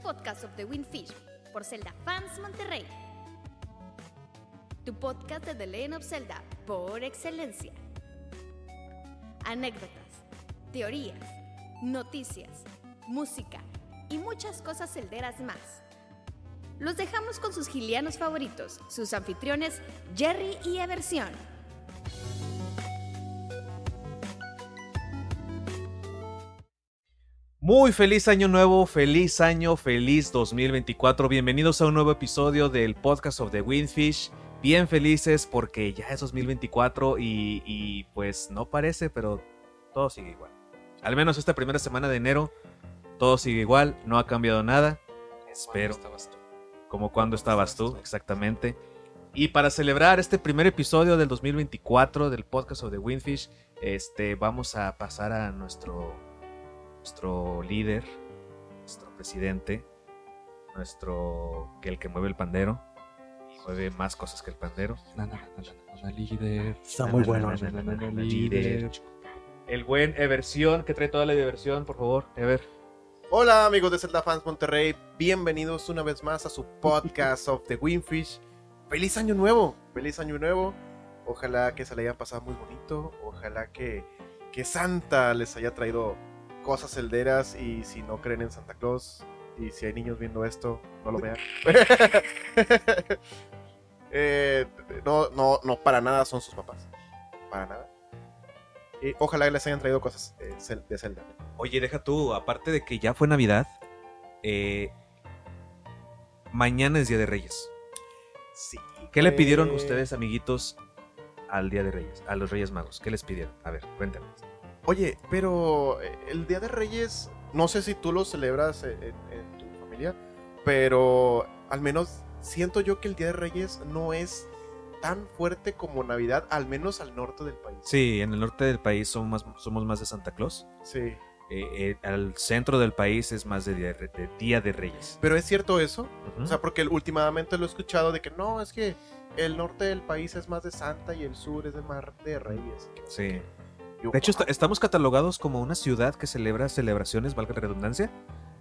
podcast of the Windfish por Zelda Fans Monterrey. Tu podcast de The Legend of Zelda por excelencia. Anécdotas, teorías, noticias, música y muchas cosas celderas más. Los dejamos con sus gilianos favoritos, sus anfitriones Jerry y Eversión. Muy feliz año nuevo, feliz año, feliz 2024. Bienvenidos a un nuevo episodio del podcast of the Windfish. Bien felices porque ya es 2024 y, y pues no parece, pero todo sigue igual. Al menos esta primera semana de enero, todo sigue igual, no ha cambiado nada. Espero. estabas tú? Como cuando estabas tú, exactamente. Y para celebrar este primer episodio del 2024 del podcast of the Windfish, este, vamos a pasar a nuestro, nuestro líder, nuestro presidente, nuestro que el que mueve el pandero y mueve más cosas que el pandero. Na, na, na, na, na, líder. Está muy bueno. Líder. El buen Eversión, que trae toda la diversión, por favor, Ever. Hola amigos de Zelda Fans Monterrey, bienvenidos una vez más a su podcast of the Windfish. Feliz año nuevo, feliz año nuevo. Ojalá que se le hayan pasado muy bonito, ojalá que, que Santa les haya traído cosas celderas y si no creen en Santa Claus y si hay niños viendo esto, no lo vean. Eh, no, no, no, para nada son sus papás, para nada. Y ojalá que les hayan traído cosas eh, de Zelda. Oye, deja tú, aparte de que ya fue Navidad, eh, mañana es Día de Reyes. Sí. ¿Qué le pidieron ustedes, amiguitos, al Día de Reyes, a los Reyes Magos? ¿Qué les pidieron? A ver, cuéntame. Oye, pero eh, el Día de Reyes, no sé si tú lo celebras en, en tu familia, pero al menos siento yo que el Día de Reyes no es tan fuerte como Navidad, al menos al norte del país. Sí, en el norte del país somos más, somos más de Santa Claus. Sí. Eh, eh, al centro del país es más de Día de, de Día de Reyes. Pero es cierto eso, o sea, porque últimamente lo he escuchado de que no, es que el norte del país es más de Santa y el sur es de Mar de Reyes. que sí. De hecho, estamos catalogados como una ciudad que celebra celebraciones, valga la redundancia,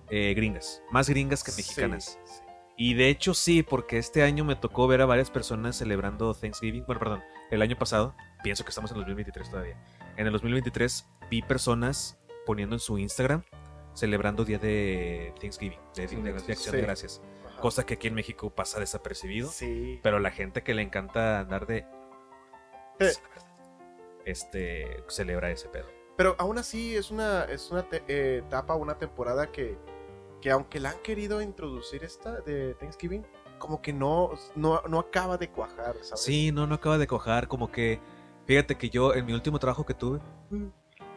eh, gringas. Más gringas que Sí, mexicanas. sí. Y de hecho sí, porque este año me tocó ver a varias personas celebrando Thanksgiving. Bueno, perdón, el año pasado, pienso que estamos en el 2023 todavía. En el 2023 vi personas poniendo en su Instagram celebrando día de Thanksgiving, de, de- de acción de Sí. gracias. Ajá. Cosa que aquí en México pasa desapercibido. Sí. Pero la gente que le encanta andar de... Eh. Este, celebra ese pedo. Pero aún así es una, es una eh, etapa, una temporada que, que aunque la han querido introducir esta de Thanksgiving, como que no, no, no acaba de cuajar, ¿sabes? Sí, no, no acaba de cojar, como que, fíjate que yo en mi último trabajo que tuve, Mm.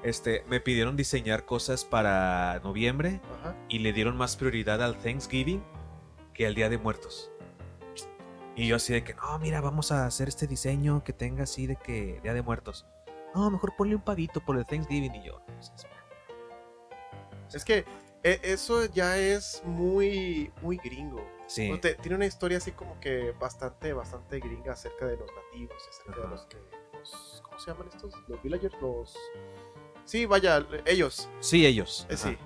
este, me pidieron diseñar cosas para noviembre Ajá. y le dieron más prioridad al Thanksgiving que al Día de Muertos. Y yo así de que, no, mira, vamos a hacer este diseño que tenga así de que Día de Muertos. No, mejor ponle un pavito por el Thanksgiving y yo. es- que eh, eso ya es muy, muy gringo. Sí, O te- tiene una historia así como que bastante, bastante gringa acerca de los nativos, acerca de Ajá. los que... los- ¿Cómo se llaman estos? Los villagers, los... Sí, vaya, ellos. sí, ellos. Eh, sí.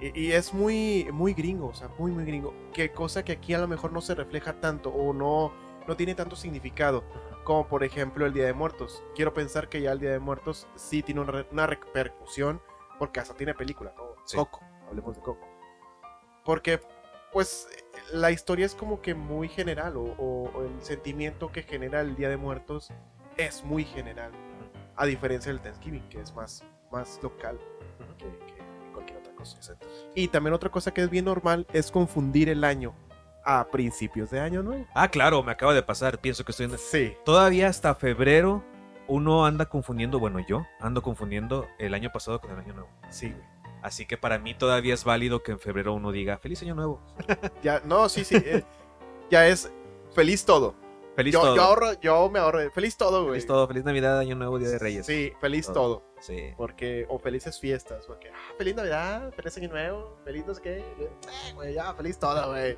Y, y es muy, muy gringo, o sea, muy, muy gringo. Que cosa que aquí a lo mejor no se refleja tanto o no, no tiene tanto significado. Como por ejemplo el Día de Muertos. Quiero pensar que ya el Día de Muertos sí tiene una, una repercusión porque hasta tiene película, ¿no? Sí. Coco, hablemos de Coco. Porque, pues, la historia es como que muy general o, o- o el sentimiento que genera el Día de Muertos es muy general. A diferencia del Thanksgiving, que es más, más local que, que cualquier otra cosa. Y también otra cosa que es bien normal es confundir el año a principios de año nuevo. Ah, claro, me acaba de pasar. Pienso que estoy en... Sí. Todavía hasta febrero uno anda confundiendo, bueno, yo ando confundiendo el año pasado con el año nuevo. Sí, güey. Así que para mí todavía es válido que en febrero uno diga feliz año nuevo. Ya, no, sí, sí. eh, ya es feliz todo. Feliz Yo, todo. yo ahorro, yo me ahorro. Feliz todo, güey. feliz todo, feliz Navidad, año nuevo, día de Reyes. Sí, feliz Todo. todo. Sí. Porque, o felices fiestas, porque, ah, feliz Navidad, feliz Año Nuevo, feliz no sé qué. Eh, güey, ya, feliz todo, güey.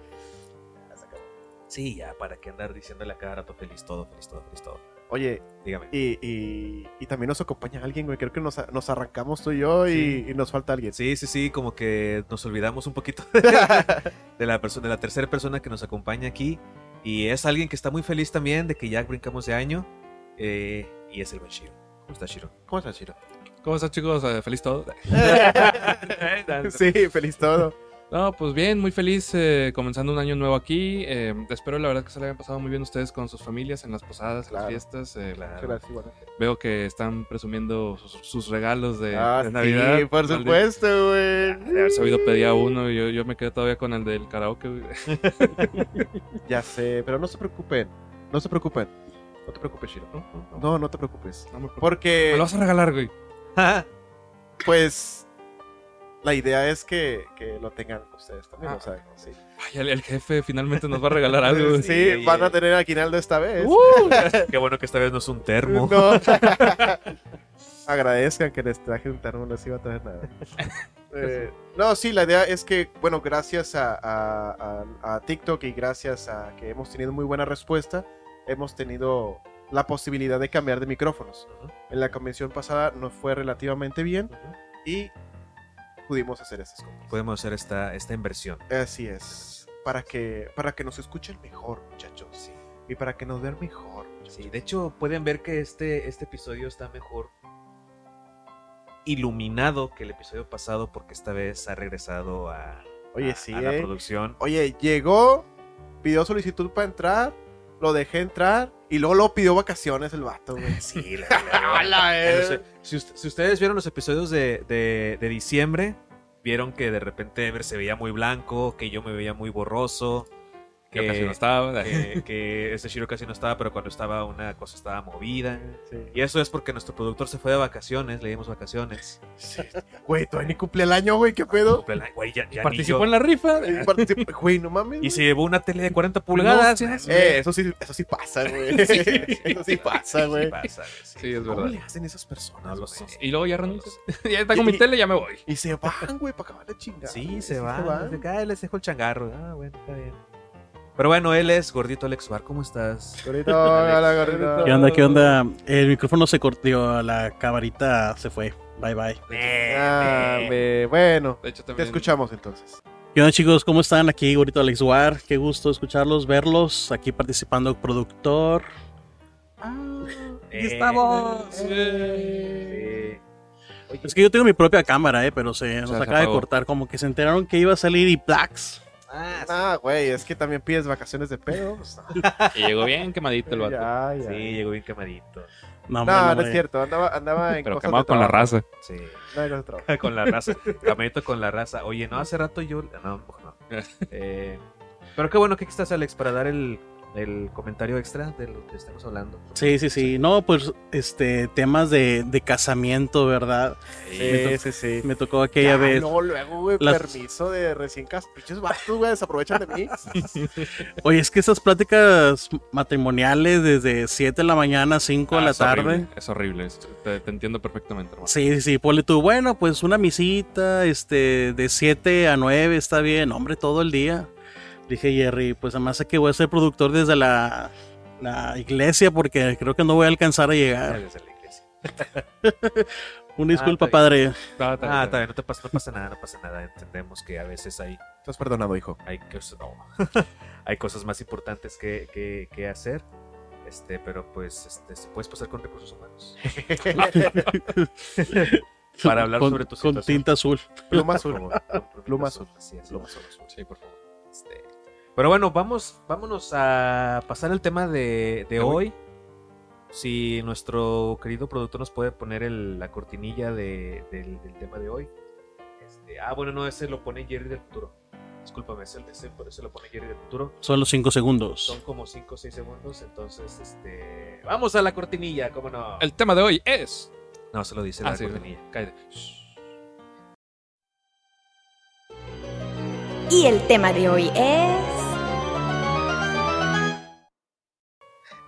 Sí, ya, para qué andar diciéndole a cada rato feliz todo, feliz todo, feliz todo. Oye, Dígame. y, y, y también nos acompaña alguien, güey. Creo que nos, nos arrancamos tú y yo y, y nos falta alguien. Sí, sí, sí, como que nos olvidamos un poquito de la, persona, de la tercera persona que nos acompaña aquí. Y es alguien que está muy feliz también de que ya brincamos de año. eh, y es el buen Shiro. ¿Cómo está Shiro? ¿Cómo estás, Chiro? ¿Cómo estás, chicos? Eh, ¿Feliz todo? sí, feliz todo. No, pues bien, muy feliz eh, comenzando un año nuevo aquí. Eh, espero la verdad que se le hayan pasado muy bien ustedes con sus familias en las posadas, en Claro. las fiestas. eh, Muchas gracias. Veo que están presumiendo sus, sus regalos de, Ah, de Navidad. sí, por supuesto, güey. De haber sabido pedir a uno y yo, yo me quedé todavía con el del karaoke. güey. Ya sé, pero no se preocupen. No se preocupen. No te preocupes, Shiro. No, no, no, te preocupes. no me preocupo. Porque, Me lo vas a regalar, güey. pues, la idea es que, que lo tengan ustedes también, Ah. o sea, sí. Ay, el, el jefe finalmente nos va a regalar algo. Sí, van a tener aguinaldo esta vez. Uh, Qué bueno que esta vez no es un termo. No. Agradezcan que les traje un termo, no les iba a traer nada. Eh, no, sí, la idea es que, bueno, gracias a, a- a- a TikTok y gracias a que hemos tenido muy buena respuesta, hemos tenido la posibilidad de cambiar de micrófonos. Ujú, En la convención pasada nos fue relativamente bien y pudimos hacer estas cosas. Podemos hacer esta, esta inversión. Así es. Para que, para que nos escuchen mejor, muchachos. Sí. Y para que nos vean mejor. Sí, de hecho pueden ver que este, este episodio está mejor iluminado que el episodio pasado porque esta vez ha regresado a, Oye, a- sí, a la eh. producción. Oye, llegó, pidió solicitud para entrar, lo dejé entrar y luego lo pidió vacaciones el vato, güey. Sí, la, si, si ustedes vieron los episodios de, de- de diciembre, vieron que de repente Ever se veía muy blanco, que yo me veía muy borroso, que, casi no estaba. que, que este Shiro casi no estaba, pero cuando estaba una cosa estaba movida. Sí. Y eso es porque nuestro productor se fue de vacaciones, le dimos vacaciones. Sí. Güey, todavía ni cumple el año, güey, ¿qué pedo? Güey, ya, ya ni Participó en la rifa. Güey, no mames. Y güey. se llevó una tele de 40 pulgadas. No Eh, eso sí, eso sí pasa, güey. Eso sí pasa, güey. Sí pasa, güey, sí. Sí, es ¿Cómo verdad. le hacen esas personas? No güey? Y luego ya No renuncias. ya está con mi Y- tele, ya me voy. Y se van, güey, para acabar de chingar. Sí, güey. se va. van. Desde acá les dejo el changarro. Ah, bueno, está bien. Pero bueno, él es Gordito Alex Bar. ¿Cómo estás? Gordito, hola, gordito. ¿Qué onda? ¿Qué onda? El micrófono se cortó, la camarita se fue. Bye bye. Ah, me- bueno, De hecho, te escuchamos entonces. ¿Qué onda chicos? ¿Cómo están? Aquí Gorito Alex War. Qué gusto escucharlos, verlos. Aquí participando productor. Ah, Eh, estamos. Oye, Es que yo tengo mi propia cámara, eh, pero se nos se acaba de cortar. Como que se enteraron que iba a salir y Plax. Ah, Ah, güey, es que también pides vacaciones de pedo. pues, Y llegó bien quemadito el vato. ya, ya. sí, llegó bien quemadito. No, hombre, No, es cierto, andaba, andaba en Pero cosas quemado de con la raza. Sí. No, trabajo. con la raza. Caminito con la raza. Oye, no, hace rato yo. No, no. Eh, pero qué bueno que aquí estás, Alex, para dar el, el comentario extra de lo que estamos hablando. Sí, sí, sí. No, pues, este, temas de, de casamiento, ¿verdad? Sí, sí, sí. Me tocó aquella Ya, vez. No, luego, güey, Las- permiso de recién casados. Pinches vatos, güey, desaprovechan de mí. Oye, es que esas pláticas matrimoniales desde 7 de la mañana, 5 de Ah, la es tarde. horrible, Es horrible. es- Te, te entiendo perfectamente, hermano. Sí, sí, sí, ponle tú, bueno, pues una misita, este, de 7 a 9 está bien, hombre, todo el día. Dije, Jerry, pues además sé que voy a ser productor desde la, la iglesia porque creo que no voy a alcanzar a llegar. Desde la iglesia. Una disculpa, bien. padre. Ah, está bien, Ah, está bien, no, te pasa, no pasa nada, no pasa nada. Entendemos que a veces hay, Estás perdonado, hijo. hay, cosas, no. hay cosas más importantes que, que, que hacer. Este, pero pues este, se puedes pasar con recursos humanos para hablar Con- sobre tu Con situación. tinta azul. Pluma azul. con- con Pluma azul, es, pluma azul. Sí, por favor. Este, Pero bueno, vamos, vámonos a pasar al tema de, de De hoy. hoy. Si nuestro querido productor nos puede poner el- la cortinilla de- del, del tema de hoy. Este, ah, bueno, no, ese lo pone Jerry del futuro. Discúlpame, ese, ese, por eso lo pone Jerry del futuro. Son los 5 segundos. Son como 5 o 6 segundos, entonces, este... Vamos a la cortinilla, ¿cómo no? El tema de hoy es. No, se lo dice Ah, la sí, cortinilla. cállate. Y el tema de hoy es...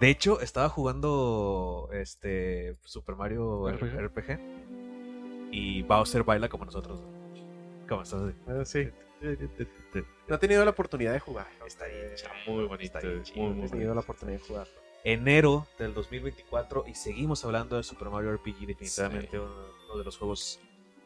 De hecho, estaba jugando este Super Mario RPG. RPG, y Bowser baila como nosotros. ¿Cómo estás? Ah, sí. No he tenido la oportunidad de jugar. Está bien, Está muy bonito. Está bien chido, muy, No muy he tenido bonito. la oportunidad de jugar. enero del 2024 y seguimos hablando de Super Mario RPG, definitivamente Sí. uno, uno de los juegos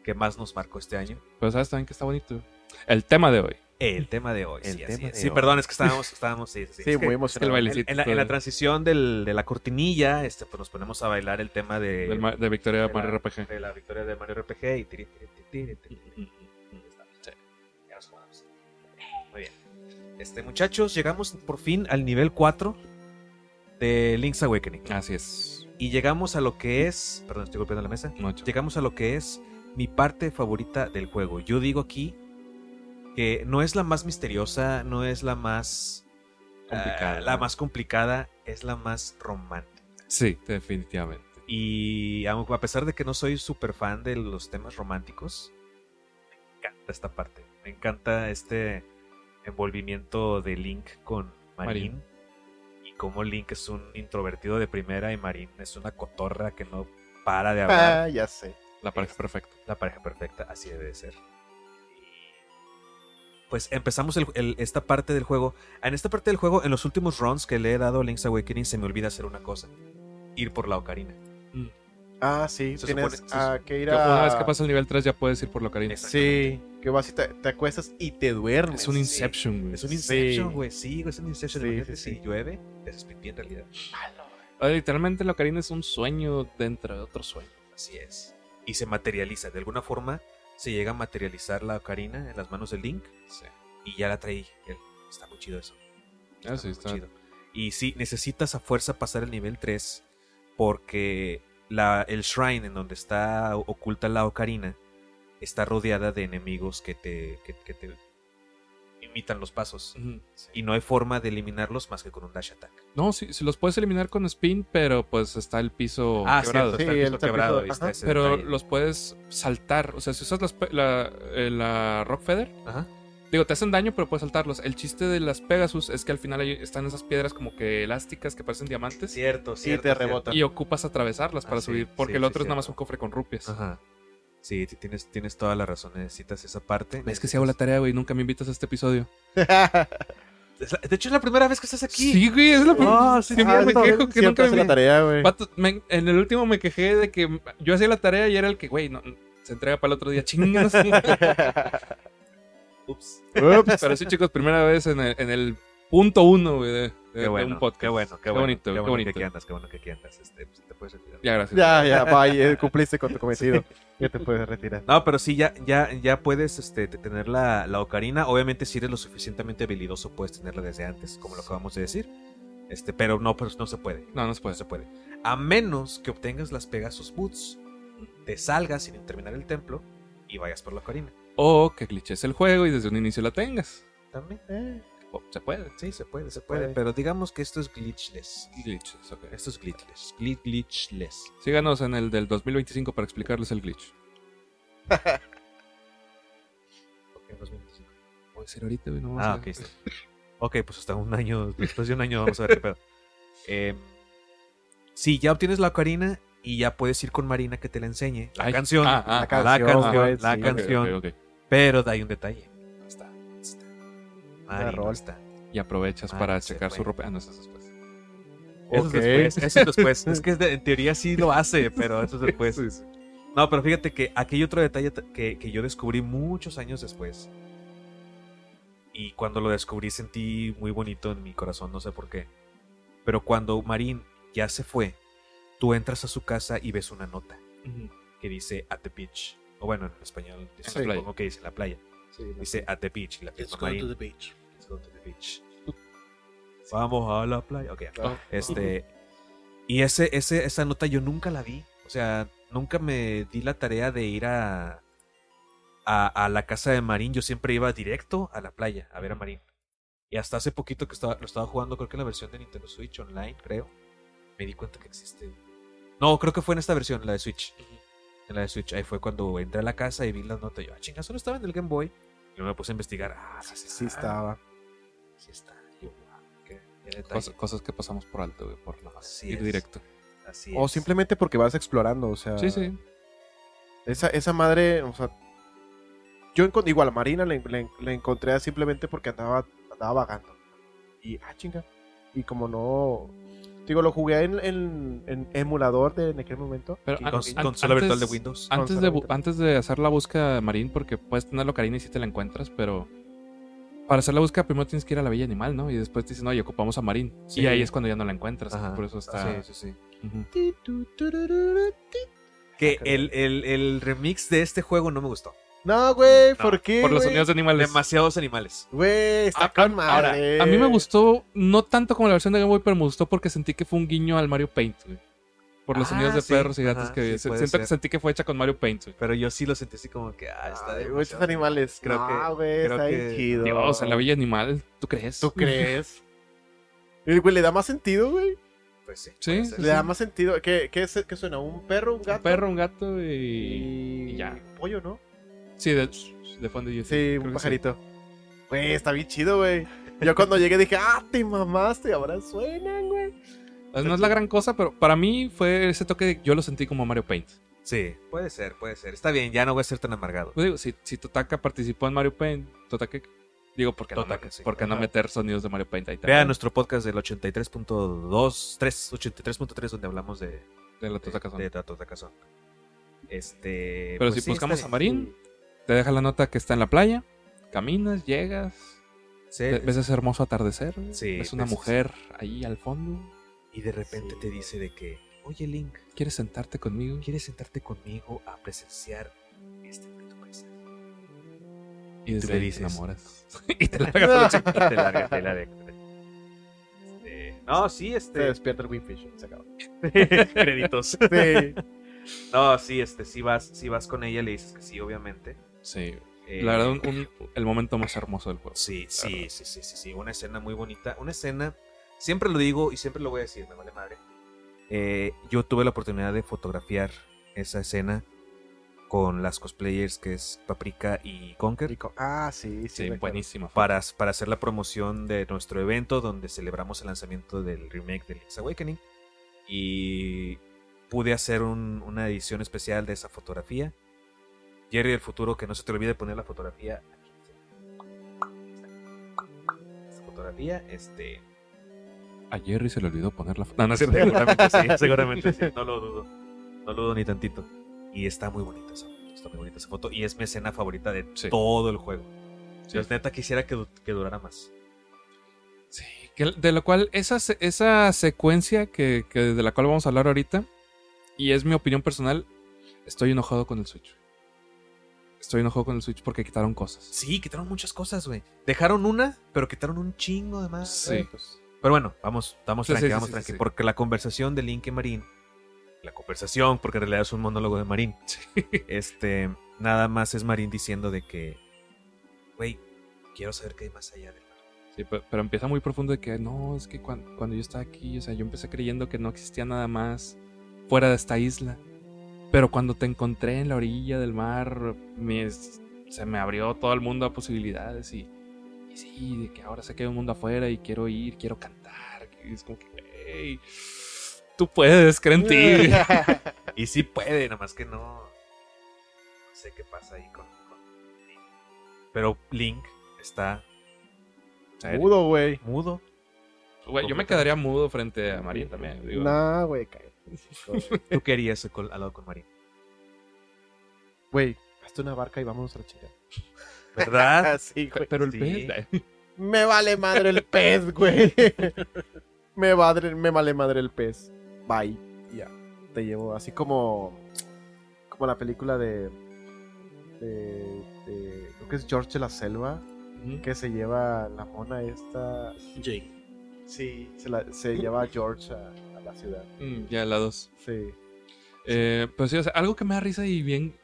que más nos marcó este año. Pero sabes también que está bonito. El tema de hoy. El tema de hoy. El sí, así tema es. de sí hoy. perdón, es que estábamos, estábamos, sí, sí. Sí, muy en, en la, en la transición del- de la cortinilla, este, pues nos ponemos a bailar el tema de, del de Victoria de Mario RPG. de la victoria de Mario RPG y tiri, tiri, tiri, tiri, tiri. Sí, ya nos jugamos. Muy bien. Este, muchachos, llegamos por fin al nivel 4 de Link's Awakening. Así es. Y llegamos a lo que es. Perdón, estoy golpeando la mesa. Mucho. Llegamos a lo que es mi parte favorita del juego. Yo digo aquí que no es la más misteriosa, no es la más Complicada. ah, la más complicada, es la más romántica. Sí, definitivamente. Y aunque a pesar de que no soy súper fan de los temas románticos, me encanta esta parte. Me encanta este envolvimiento de Link con Marin. Marin. Y cómo Link es un introvertido de primera y Marin es una cotorra que no para de hablar. Ah, ya sé. La pareja perfecta. La pareja perfecta, así debe de ser. Pues empezamos el- el- esta parte del juego. En esta parte del juego, en los últimos runs que le he dado a Link's Awakening, se me olvida hacer una cosa. Ir por la ocarina. Ah, sí, Se tienes supone- se ah, que ir a... Una vez que pasa el nivel 3 ya puedes ir por la Ocarina. Sí, que vas y te, te acuestas y te duermes. Es un. Inception, güey. Es un. Inception, güey. Sí, güey, es un Inception. Sí, Imagínate sí, sí. si llueve, te haces pipí en realidad. Ah, Literalmente la Ocarina es un sueño dentro de otro sueño. Así es. Y se materializa. De alguna forma, se llega a materializar la ocarina en las manos de Link. Sí. Y ya la traí. él. Está muy chido eso. Ah, sí, muy está. chido. Y sí, necesitas a fuerza pasar el nivel 3 porque la, el shrine en donde está oculta la ocarina está rodeada de enemigos que te, que, que te imitan los pasos. Y no hay forma de eliminarlos más que con un dash attack. No, sí, sí los puedes eliminar con spin, pero pues está el piso Ah, quebrado. cierto, está Sí, el el piso quebrado. ahí ajá. está ese Pero detalle. los puedes saltar. O sea, si usas las la, eh, la Rock Feather, Ajá. digo, te hacen daño, pero puedes saltarlos. El chiste de las Pegasus es que al final ahí están esas piedras como que elásticas que parecen diamantes. Cierto, Sí, cierto. te cierto. rebota. Y ocupas atravesarlas para Ah, sí, subir. Porque sí, el sí, otro es nada más un cofre con rupias. Ajá. Sí, ti- tienes, tienes toda la razón. Necesitas esa parte. Es que si hago la tarea, güey, nunca me invitas a este episodio. De hecho, es la primera vez que estás aquí. Sí, güey, es la primera. Ah, sí, Siempre Ah, me quejo que nunca me la tarea, güey. Me- en el último me quejé de que yo hacía la tarea y era el que, güey, no, se entrega para el otro día. Chingas. Ups. Ups. Pero sí, chicos, primera vez en el, en el punto uno, güey, de, de- Qué de bueno, un podcast. qué bueno, qué, Qué bueno, bonito, qué qué bueno bonito. que aquí andas, qué bueno que aquí andas. Este, pues, te puedes retirar. Ya, gracias. Ya, ya, vaya, cumpliste con tu cometido. Ya te puedes retirar. No, pero sí, ya, ya, ya puedes este, te- tener la, la ocarina. Obviamente, si eres lo suficientemente habilidoso, puedes tenerla desde antes, como lo acabamos de decir. Este, pero no, pero no se puede. No, no se No puede. se puede. A menos que obtengas las Pegasus Boots, te salgas sin terminar el templo y vayas por la ocarina. O que glitches el juego y desde un inicio la tengas. También. Eh, se puede. Sí, se puede, se puede. puede. Pero digamos que esto es glitchless. Glitches, ok. Esto es glitchless. Gli- glitchless. Síganos en el del 2025 para explicarles el glitch. Ok, 2025. Puede ser ahorita, no Ah, a- ok. Ok, pues hasta un año, después de un año vamos a ver qué pedo. Eh, sí, ya obtienes la ocarina y ya puedes ir con Marina que te la enseñe. La Ay, canción. ah, ah, la ah, canción, la canción, la sí. Pero hay un detalle. Mari no rol. está. Y aprovechas Ah, para checar fue. su ropa. Ah, no, eso es después. Eso es después. Eso es después. es que en teoría sí lo hace, pero eso es después. Sí, sí. No, pero fíjate que aquí hay otro detalle que, que yo descubrí muchos años después. Y cuando lo descubrí sentí muy bonito en mi corazón, no sé por qué. Pero cuando Marín ya se fue, tú entras a su casa y ves una nota que dice at the beach. O bueno, en español supongo que dice la playa. Dice at the beach la Let's go to the beach. Let's go to the beach. Vamos a la playa. Ok. Ah. Este. Y ese, ese, esa nota yo nunca la vi. O sea, nunca me di la tarea de ir a, a, a la casa de Marín. Yo siempre iba directo a la playa a ver a Marín. Y hasta hace poquito que estaba, lo estaba jugando, creo que en la versión de Nintendo Switch Online, creo. Me di cuenta que existe. No, creo que fue en esta versión, la de Switch. En la de Switch. Ahí fue cuando entré a la casa y vi la nota. Y yo, ah, chinga, solo estaba en el Game Boy. Y luego me puse a investigar. Ah, sí, sí, estaba. Sí está. Yo, qué, qué detalle. Cosas, cosas que pasamos por alto, güey, por no Así ir es. directo. Así O es. simplemente porque vas explorando, o sea. Sí, sí. Esa, esa madre, o sea. Yo igual a Marina le, le- le encontré simplemente porque andaba, andaba vagando. Y, ah, chinga. Y como no. Digo, lo jugué en, en- en emulador de, en aquel momento. Pero an- Con, y- an- consola antes- virtual de Windows. Antes de, antes de hacer la búsqueda de Marín, porque puedes tenerlo Karina y si te la encuentras, pero para hacer la búsqueda primero tienes que ir a la Bella Animal, ¿no? Y después te dicen, oye, ocupamos a Marín. Sí. Y ahí es cuando ya no la encuentras. Ajá. Por eso está. Sí, sí, sí. Que el, el- el remix de este juego no me gustó. No, güey, No, ¿por qué? Por los güey? sonidos de animales. Demasiados animales. Güey, está Ah, con ahora, madre. A mí me gustó, no tanto como la versión de Game Boy, pero me gustó porque sentí que fue un guiño al Mario Paint, güey. Por los Ah, sonidos de sí. perros y gatos Ajá, que sí, siento que sentí que fue hecha con Mario Paint, güey. Pero yo sí lo sentí así como que, ah, está de muchos animales. Creo no, que- güey, creo está que- bien chido. Dios, en la Villa Animal, ¿tú crees? ¿Tú crees? Y, Güey, le da más sentido, güey. Pues sí. Sí. Le da más sentido. ¿Qué, qué, es- qué suena? ¿Un perro? ¿Un gato? Un perro, un gato y... y... y ya. Pollo, ¿no? Sí, de, de fondo yo Sí, un pajarito. Güey, está bien chido, güey. Yo cuando llegué dije, ah, te mamaste, ahora suenan, güey. No es la gran cosa, pero para mí fue ese toque de yo lo sentí como Mario Paint. Sí, puede ser, puede ser. Está bien, ya no voy a ser tan amargado. Pues digo, si, si Totaka participó en Mario Paint, Totaka, digo, ¿por qué, Totaka, no, sí. ¿por qué no meter sonidos de Mario Paint ahí Vea nuestro podcast del 83.2, 3, 83.3 donde hablamos de, De la de, Totaka Zone. de la Totaka Zone. Este, Pero pues si sí, buscamos a Marín, te deja la nota que está en la playa, caminas, llegas, Sí, ve- ves ese hermoso atardecer, Sí, ves una ves- mujer ahí al fondo, y de repente Sí. te dice de que, oye Link, ¿quieres sentarte conmigo? ¿quieres sentarte conmigo a presenciar este bonito paisaje? Y desde te dices. enamoras. y te largas a la chica. te larga, te larga. Este, no, sí, Se este. despierta el Winfish. Se acabó. Créditos. Sí. No, sí, este, si vas, si vas con ella, le dices que sí, obviamente. Sí, Eh, la verdad, un- un- el momento más hermoso del juego. Sí, la sí, sí, sí, sí, sí, una escena muy bonita. Una escena, siempre lo digo y siempre lo voy a decir, me vale madre. Eh, yo tuve la oportunidad de fotografiar esa escena con las cosplayers que es Paprika y Conker Rico. Ah, sí, sí. Sí, buenísima. para, para hacer la promoción de nuestro evento donde celebramos el lanzamiento del remake de Link's Awakening. Y pude hacer un- una edición especial de esa fotografía. Jerry del futuro, que no se te olvide poner la fotografía aquí. Esta fotografía, este. A Jerry se le olvidó poner la foto. No, no. Seguramente sí, seguramente sí. No lo dudo. No lo dudo ni tantito. Y está muy bonita esa foto. Está muy bonita esa foto. Y es mi escena favorita de Sí. todo el juego. Sí. Yo neta quisiera que, que durara más. Sí, que- de lo cual esa, esa secuencia que, que de la cual vamos a hablar ahorita, y es mi opinión personal, estoy enojado con el Switch. Estoy enojado con el Switch porque quitaron cosas. Sí, quitaron muchas cosas, güey. Dejaron una, pero quitaron un chingo de más. Sí. Eh, pues, Pero bueno, vamos, vamos Sí, tranqui, sí, vamos tranqui. Porque la conversación de Link y Marín, la conversación, porque en realidad es un monólogo de Marín, este, nada más es Marín diciendo de que, güey, quiero saber qué hay más allá del mar. Sí, pe- pero, empieza muy profundo de que no, es que cuan- cuando, yo estaba aquí, o sea, yo empecé creyendo que no existía nada más fuera de esta isla. Pero cuando te encontré en la orilla del mar, me- se me abrió todo el mundo a posibilidades y, y sí, de que ahora sé que hay un mundo afuera y quiero ir, quiero cantar. Y es como que, güey, tú puedes, cree en ti. Y sí puede, nada más que no, no sé qué pasa ahí con, con Link. Pero Link está Mudo, güey. mudo. Güey, yo me quedaría mudo frente a María también. digo. Nah, güey, cállate. ¿Tú querías al lado con Marín? Güey, hazte una barca y vámonos a la chingada. ¿Verdad? sí, güey. Pero el Sí. pez, Me vale madre el pez, güey. me, vale, me vale madre el pez. Bye. Ya. Te llevo así como. Como la película de. De. de creo que es George de la Selva. Que se lleva la mona esta. Jake. Sí, se, la- se lleva a George a, ciudad. Mm, ya la dos. Sí. Eh, pues sí, o sea, algo que me da risa y bien.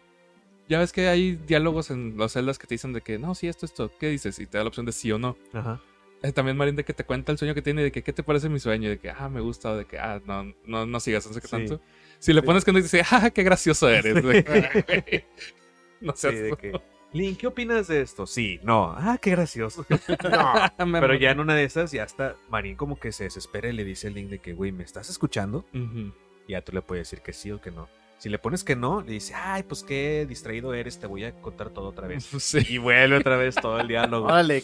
Ya ves que hay diálogos en los celdas que te dicen de que no, sí, esto, esto, ¿qué dices? Y te da la opción de sí o no. Ajá. Eh, también Marín de que te cuenta el sueño que tiene, de que qué te parece mi sueño, de que ah, me gusta, o de que ah, no, no, no sigas, no sé qué Sí. tanto. Si le Sí. pones que no dice, ah, qué gracioso eres. de que, no Sí, seas de que, Link, ¿qué opinas de esto? Sí, no. Ah, qué gracioso. No. Pero ya en una de esas, ya está Marín como que se desespera y le dice al Link de que, güey, ¿me estás escuchando? Y ya tú le puedes decir que sí o que no. Si le pones que no, le dice, ay, pues qué distraído eres, te voy a contar todo otra vez. Sí, Y vuelve otra vez todo el diálogo. Órale,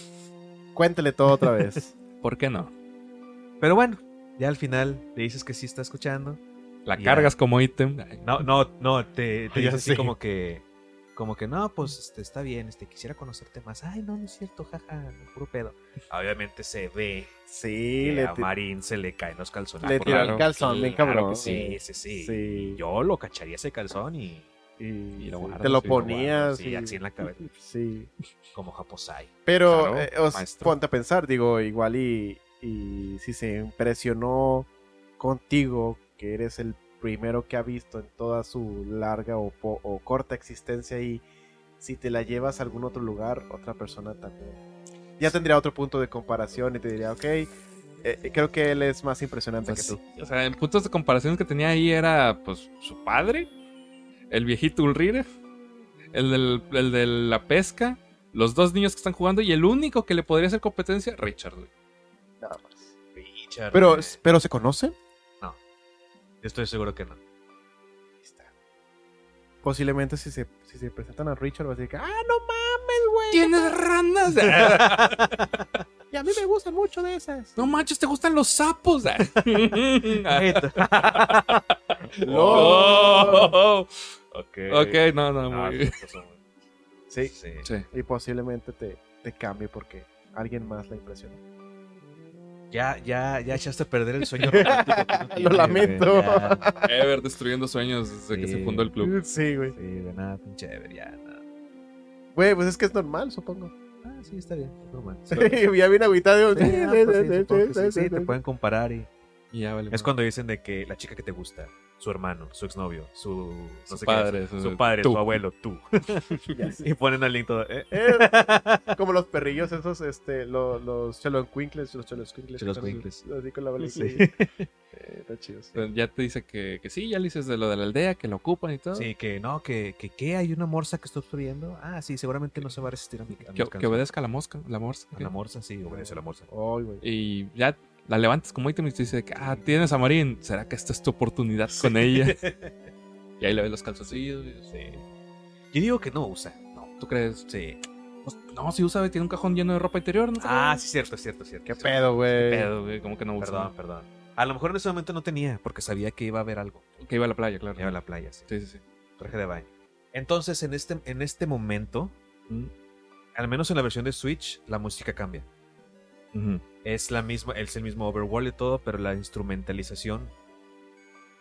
cuéntele todo otra vez. ¿por qué no? Pero bueno, Ya al final le dices que sí está escuchando. La Ya. cargas como ítem. No, no, no, te, te Ya dice así como que. Como que no, pues este, está bien, este, quisiera conocerte más. Ay, no, no es cierto, jaja, puro pedo. Obviamente se ve Sí, que le, a Marín se le caen los calzones. le la- el calzón, bien Claro cabrón. sí, sí, sí, Sí. Yo lo cacharía ese calzón y, Y, lo te lo ponías. sí, y- así en la cabeza, Sí. como Japosai. Pero, Claro, eh, os- ponte a pensar, digo, igual y, y si se impresionó contigo, que eres el primero que ha visto en toda su larga o, po- o corta existencia y si te la llevas a algún otro lugar, otra persona también. Ya tendría otro punto de comparación y te diría, ok, eh, eh, creo que él es más impresionante Pues que tú. O sea, en puntos de comparación que tenía ahí era, pues, su padre, el viejito Ulrire, el, del, el de la pesca, los dos niños que están jugando y el único que le podría hacer competencia, Richard. Nada más. Richard, Pero, pero ¿se conocen? Estoy seguro que no. Ahí está. Posiblemente si se, si se presentan a Richard va a decir que, ah, no mames, güey. ¿Tienes ranas? Y a mí me gustan mucho de esas. no manches, ¿te gustan los sapos? Oh. Oh. ok. Ok, no, no, No, muy son- Sí. sí. Sí. Y posiblemente te, te cambie porque alguien más la impresionó. Ya, ya, ya echaste a perder el sueño romántico que no Lo lamento. güey. Ever destruyendo sueños desde que Sí. se fundó el club. Sí, güey. Sí, de nada, pinche Ever, ya, nada. Güey, pues es que es normal, supongo. Ah, sí, está bien, normal. ya viene agüitado. Sí, ah, pues sí, sí, sí, te pueden comparar y... Y ya vale. Es cuando dicen de que la chica que te gusta, su hermano, su exnovio, su... Su no sé qué, padre, su, su- su padre, tú. su abuelo, tú. Sé. y ponen al link todo... eh, Eh, como los perrillos esos, este, los, los cheloncuincles, los cheloscuincles. Cheloscuincles. Así con la bolita. Sí. Eh, está chido. sí. Ya te dice que, que sí, ya le dices de lo de la aldea, que lo ocupan y todo. Sí, que no, que, que ¿qué? ¿Hay una morsa que está obstruyendo? Ah, sí, seguramente no se va a resistir a mi a Que, que obedezca a la mosca, la morsa. A la morsa, sí, obedece a la morsa. Güey. Y ya la levantas como ítem y te dice que, ah, tienes a Marín. ¿Será que esta es tu oportunidad con ella? y ahí le ves los calzoncillos. y- Sí. Yo digo que no usa. No, ¿tú crees? Sí. Pues, no, si usa, tiene un cajón lleno de ropa interior. ¿no? Ah, sí, cierto, es cierto, es cierto. Qué pedo, güey. Pedo, güey, como que no usa. Perdón, perdón. A lo mejor en ese momento no tenía, porque sabía que iba a haber algo. Que iba a la playa, claro. Iba a la playa, sí. Sí, sí, sí. Traje de baño. Entonces, en este, en este momento, Mm. al menos en la versión de Switch, la música cambia. Es la misma, es el mismo overworld y todo, pero la instrumentalización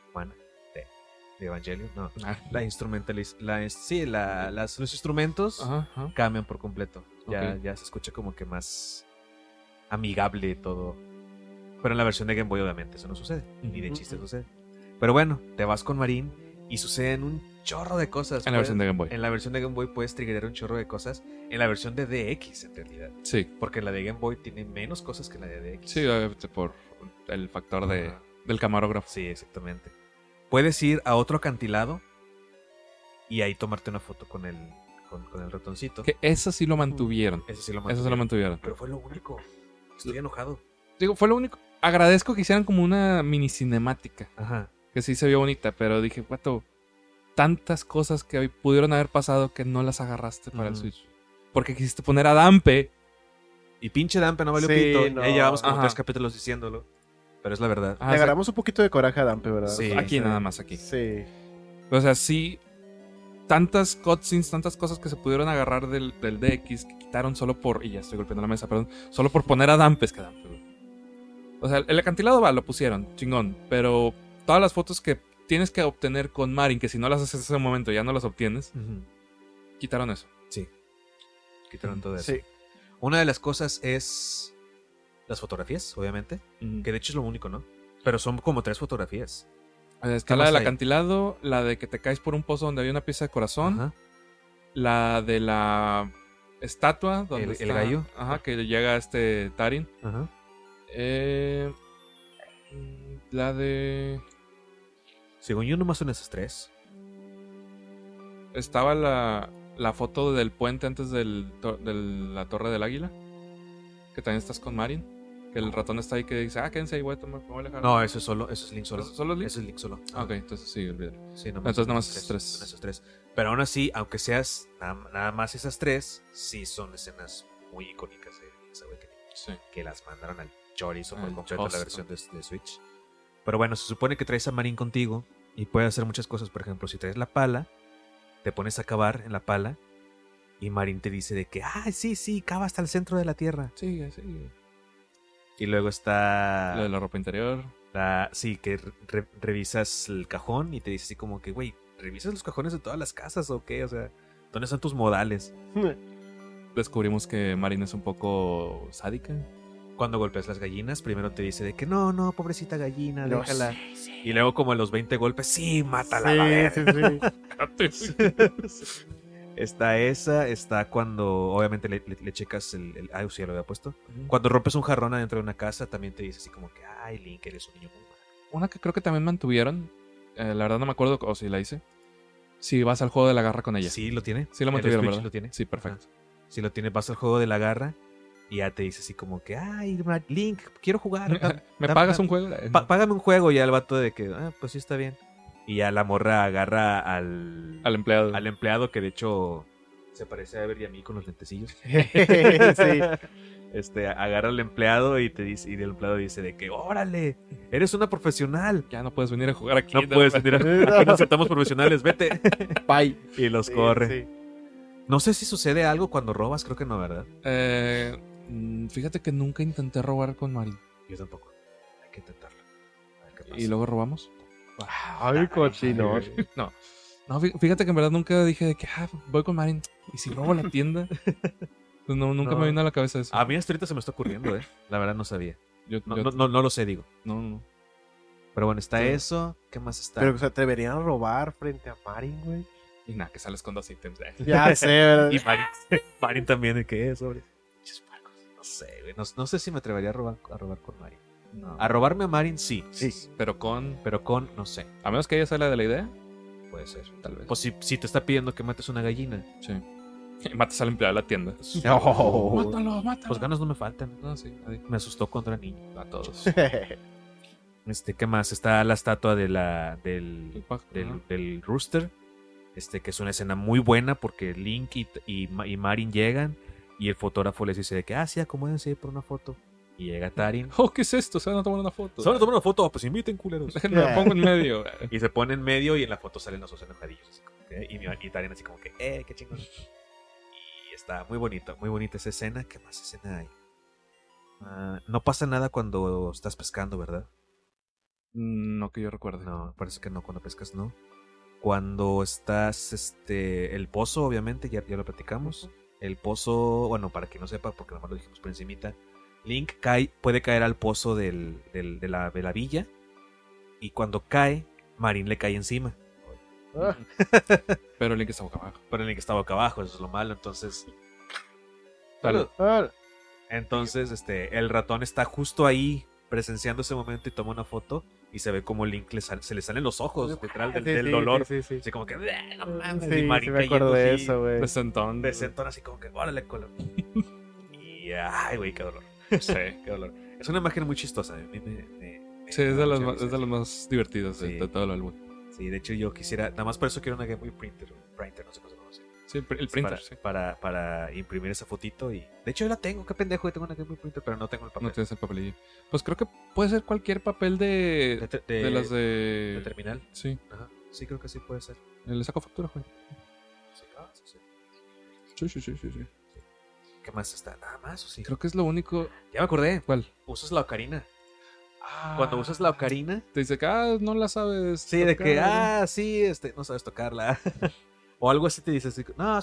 humana de, de Evangelion, no. Ah. La instrumentalización, la, sí, la, las, los instrumentos Ajá, ajá. cambian por completo. Ya, ya se escucha como que más amigable todo. Pero en la versión de Game Boy, obviamente, eso no sucede. Ni de chiste sucede. Pero bueno, te vas con Marín y suceden un chorro de cosas. En la versión de Game Boy. En la versión de Game Boy puedes triggerar un chorro de cosas. En la versión de DX, en realidad. Sí. Porque la de Game Boy tiene menos cosas que la de DX. Sí, por el factor de, del camarógrafo. Sí, exactamente. Puedes ir a otro acantilado y ahí tomarte una foto con el, con, con el ratoncito. Que eso sí lo mantuvieron. Ese sí lo Eso sí lo mantuvieron. mantuvieron. Pero fue lo único. Estoy enojado. Digo, fue lo único. Agradezco que hicieran como una mini cinemática. Ajá. Que sí se vio bonita, pero dije, guato, tantas cosas que pudieron haber pasado que no las agarraste para el. Switch. Porque quisiste poner a Dampe. Y pinche Dampe no valió Sí, pito. no. Ya llevamos como Ajá. tres capítulos diciéndolo. Pero es la verdad. Ah, Le o sea, agarramos un poquito de coraje a Dampe, ¿verdad? Sí. aquí nada más, aquí. Sí. O sea, sí, tantas cutscenes, tantas cosas que se pudieron agarrar del, del DX que quitaron solo por. Y ya estoy golpeando la mesa, perdón. Solo por poner a Dampes que Dampe. O sea, el acantilado va, lo pusieron, chingón. Pero todas las fotos que tienes que obtener con Marin, que si no las haces en ese momento ya no las obtienes, quitaron eso. Sí. Quitaron todo eso. Sí. Una de las cosas es las fotografías, obviamente. Que de hecho es lo único, ¿no? Pero son como tres fotografías. Está ¿Qué la del hay? acantilado, la de que te caes por un pozo donde había una pieza de corazón, Ajá. la de la estatua donde El- el está- gallo. Ajá, que llega este Tarin. Ajá. Eh, la de Según yo, nomás son esas tres. estaba la, la foto del puente antes del, to- de la torre del águila, que también estás con Marin, que el ratón está ahí que dice, ah, quédense ahí, voy a tomar, voy a alejar. No, eso es solo, eso es Link solo. ¿Eso solo es Link? Eso es Link solo. Ah, ok, entonces sí, olvídalo. Sí, Entonces nomás esas esas tres. Son esas tres. Pero aún así, aunque seas nada, nada más esas tres, sí son escenas muy icónicas de Link's Awakening, Sí. Que las mandaron al chorizo por completo la versión de, de Switch. Pero bueno, se supone que traes a Marín contigo y puedes hacer muchas cosas. Por ejemplo, si traes la pala, te pones a cavar en la pala y Marín te dice de que, ah, sí, sí, cava hasta el centro de la tierra. Sigue, sigue. Y luego está... Lo de la ropa interior. La- sí, que re- revisas el cajón y te dice así como que, güey, ¿revisas los cajones de todas las casas o qué? O sea, ¿dónde están tus modales? Descubrimos que Marin es un poco sádica. Cuando golpeas las gallinas, primero te dice de que no, no, pobrecita gallina, No, déjala. sí, sí. Y luego como a los 20 golpes, sí, mátala. Sí, la verga". sí, sí. está esa, está cuando obviamente le, le- le checas el, el... Ay, sí, ya lo había puesto. Cuando rompes un jarrón adentro de una casa, también te dice así como que, ay, Link, eres un niño muy malo. Una que creo que también mantuvieron. eh, la verdad no me acuerdo o si la hice. Si vas al juego de la garra con ella. Sí, lo tiene. Sí lo mantuvieron, ¿verdad? lo tiene. Sí, perfecto. Si lo tiene, vas al juego de la garra y ya te dice así como que, ay, Link, quiero jugar. ¿Me pagas un juego? pa- págame un juego y ya el vato de que, ah, pues sí está bien. Y ya la morra agarra al, Al empleado. al empleado que de hecho se parece a Ever y a mí con los lentecillos. Sí. Este, agarra al empleado y te dice, y el empleado dice de que, órale, eres una profesional. Ya no puedes venir a jugar aquí. No puedes venir a aquí no aceptamos profesionales, vete. Bye. Y los Sí, corre. sí. No sé si sucede algo cuando robas, creo que no, ¿verdad? Eh, mm, fíjate que nunca intenté robar con Marin. Yo tampoco. Hay que intentarlo. A ver qué pasa. Y luego robamos. Ay, cochino. No. No, fí- fíjate que en verdad nunca dije de que ah, voy con Marin. ¿Y si robo la tienda? Pues no, nunca No. me vino a la cabeza eso. A mí hasta ahorita se me está ocurriendo, ¿eh? La verdad no sabía. Yo- No, yo- no, no, no lo sé, digo. no, no. Pero bueno, está Sí. eso. ¿Qué más está? Pero se atreverían a robar frente a Marin, güey. Y nada, que sales con dos ítems. eh. Ya sé, ¿verdad? Y Marin, Marin también, ¿de qué es, sobre? Sé, güey. No, no sé si me atrevería a robar, a robar con Marin. No. A robarme a Marin, sí. Sí. Pero con. Pero con, no sé. A menos que ella salga de la idea, Puede ser. tal vez. Pues si, si te está pidiendo que mates una gallina, sí. Y matas al empleado de la tienda. Oh. Mátalo, mátalo. pues ganas no me faltan. No, sí, nadie. Me asustó era niño. A todos. Este, ¿qué más? Está la estatua de la, del, pájaro, del, ¿no? del rooster. Este, que es una escena muy buena porque Link y, y, y Marin llegan y el fotógrafo les dice de que, ah, sí, acomódense por una foto. Y llega Tarin. Oh, ¿qué es esto? Se van a tomar una foto. Solo tomar una foto, pues inviten culeros. Déjenme la pongo en medio. y se pone en medio y en la foto salen los dos enojadillos. así como que, y, mi- y Tarin así como que, eh, qué chingón. Y está muy bonito, muy bonita esa escena. ¿Qué más escena hay? Ah, no pasa nada cuando estás pescando, ¿verdad? Mm, No que yo recuerde. No, parece que no, cuando pescas no. Cuando estás, este, el pozo, obviamente, ya, ya lo platicamos. El pozo, bueno, para que no sepa, porque nomás lo dijimos por encimita, Link cae, puede caer al pozo del, del- de, la, de la villa. Y cuando cae, Marin le cae encima. Ah, Pero Link está boca abajo. Pero Link está boca abajo, eso es lo malo. Entonces, Salud. ah, entonces este, el ratón está justo ahí presenciando ese momento y toma una foto. Y se ve como Link le sal- se le salen los ojos, literal, del, sí, del sí, dolor. Sí, sí, sí. Así como que, "Bleh, no mames", Sí, y Marin sí me acuerdo de eso, güey. De sentón. de sentón así como que, órale, color. y ay, güey, qué dolor. Sí. Qué dolor. Es una imagen muy chistosa. A mí me, me- me- Sí, es de las, mucha más, es de las más divertidas de, Sí. de todo el álbum. Sí, de hecho yo quisiera, nada más por eso quiero una Game Boy Printer, printer, no sé conoce. Sí, el, pr- el printer, para, sí. para, para imprimir esa fotito y... De hecho yo la tengo, qué pendejo, yo tengo una Game Boy Printer, pero no tengo el papel. No tienes el papelillo. Pues creo que puede ser cualquier papel de, de, de, de- las de de... terminal. Sí, Ajá. Sí, creo que sí puede ser. le saco factura, güey. Sí, ah, sí, sí. Sí, sí, sí, sí, sí. ¿Qué más está? Nada más, ¿o sí? Creo que es lo único... Ya me acordé. ¿Cuál? Usas la ocarina. Cuando usas la ocarina, Te dice que, ah, no la sabes. Sí, de que, ah, sí, este, no sabes tocarla. o algo así te dice, así, no,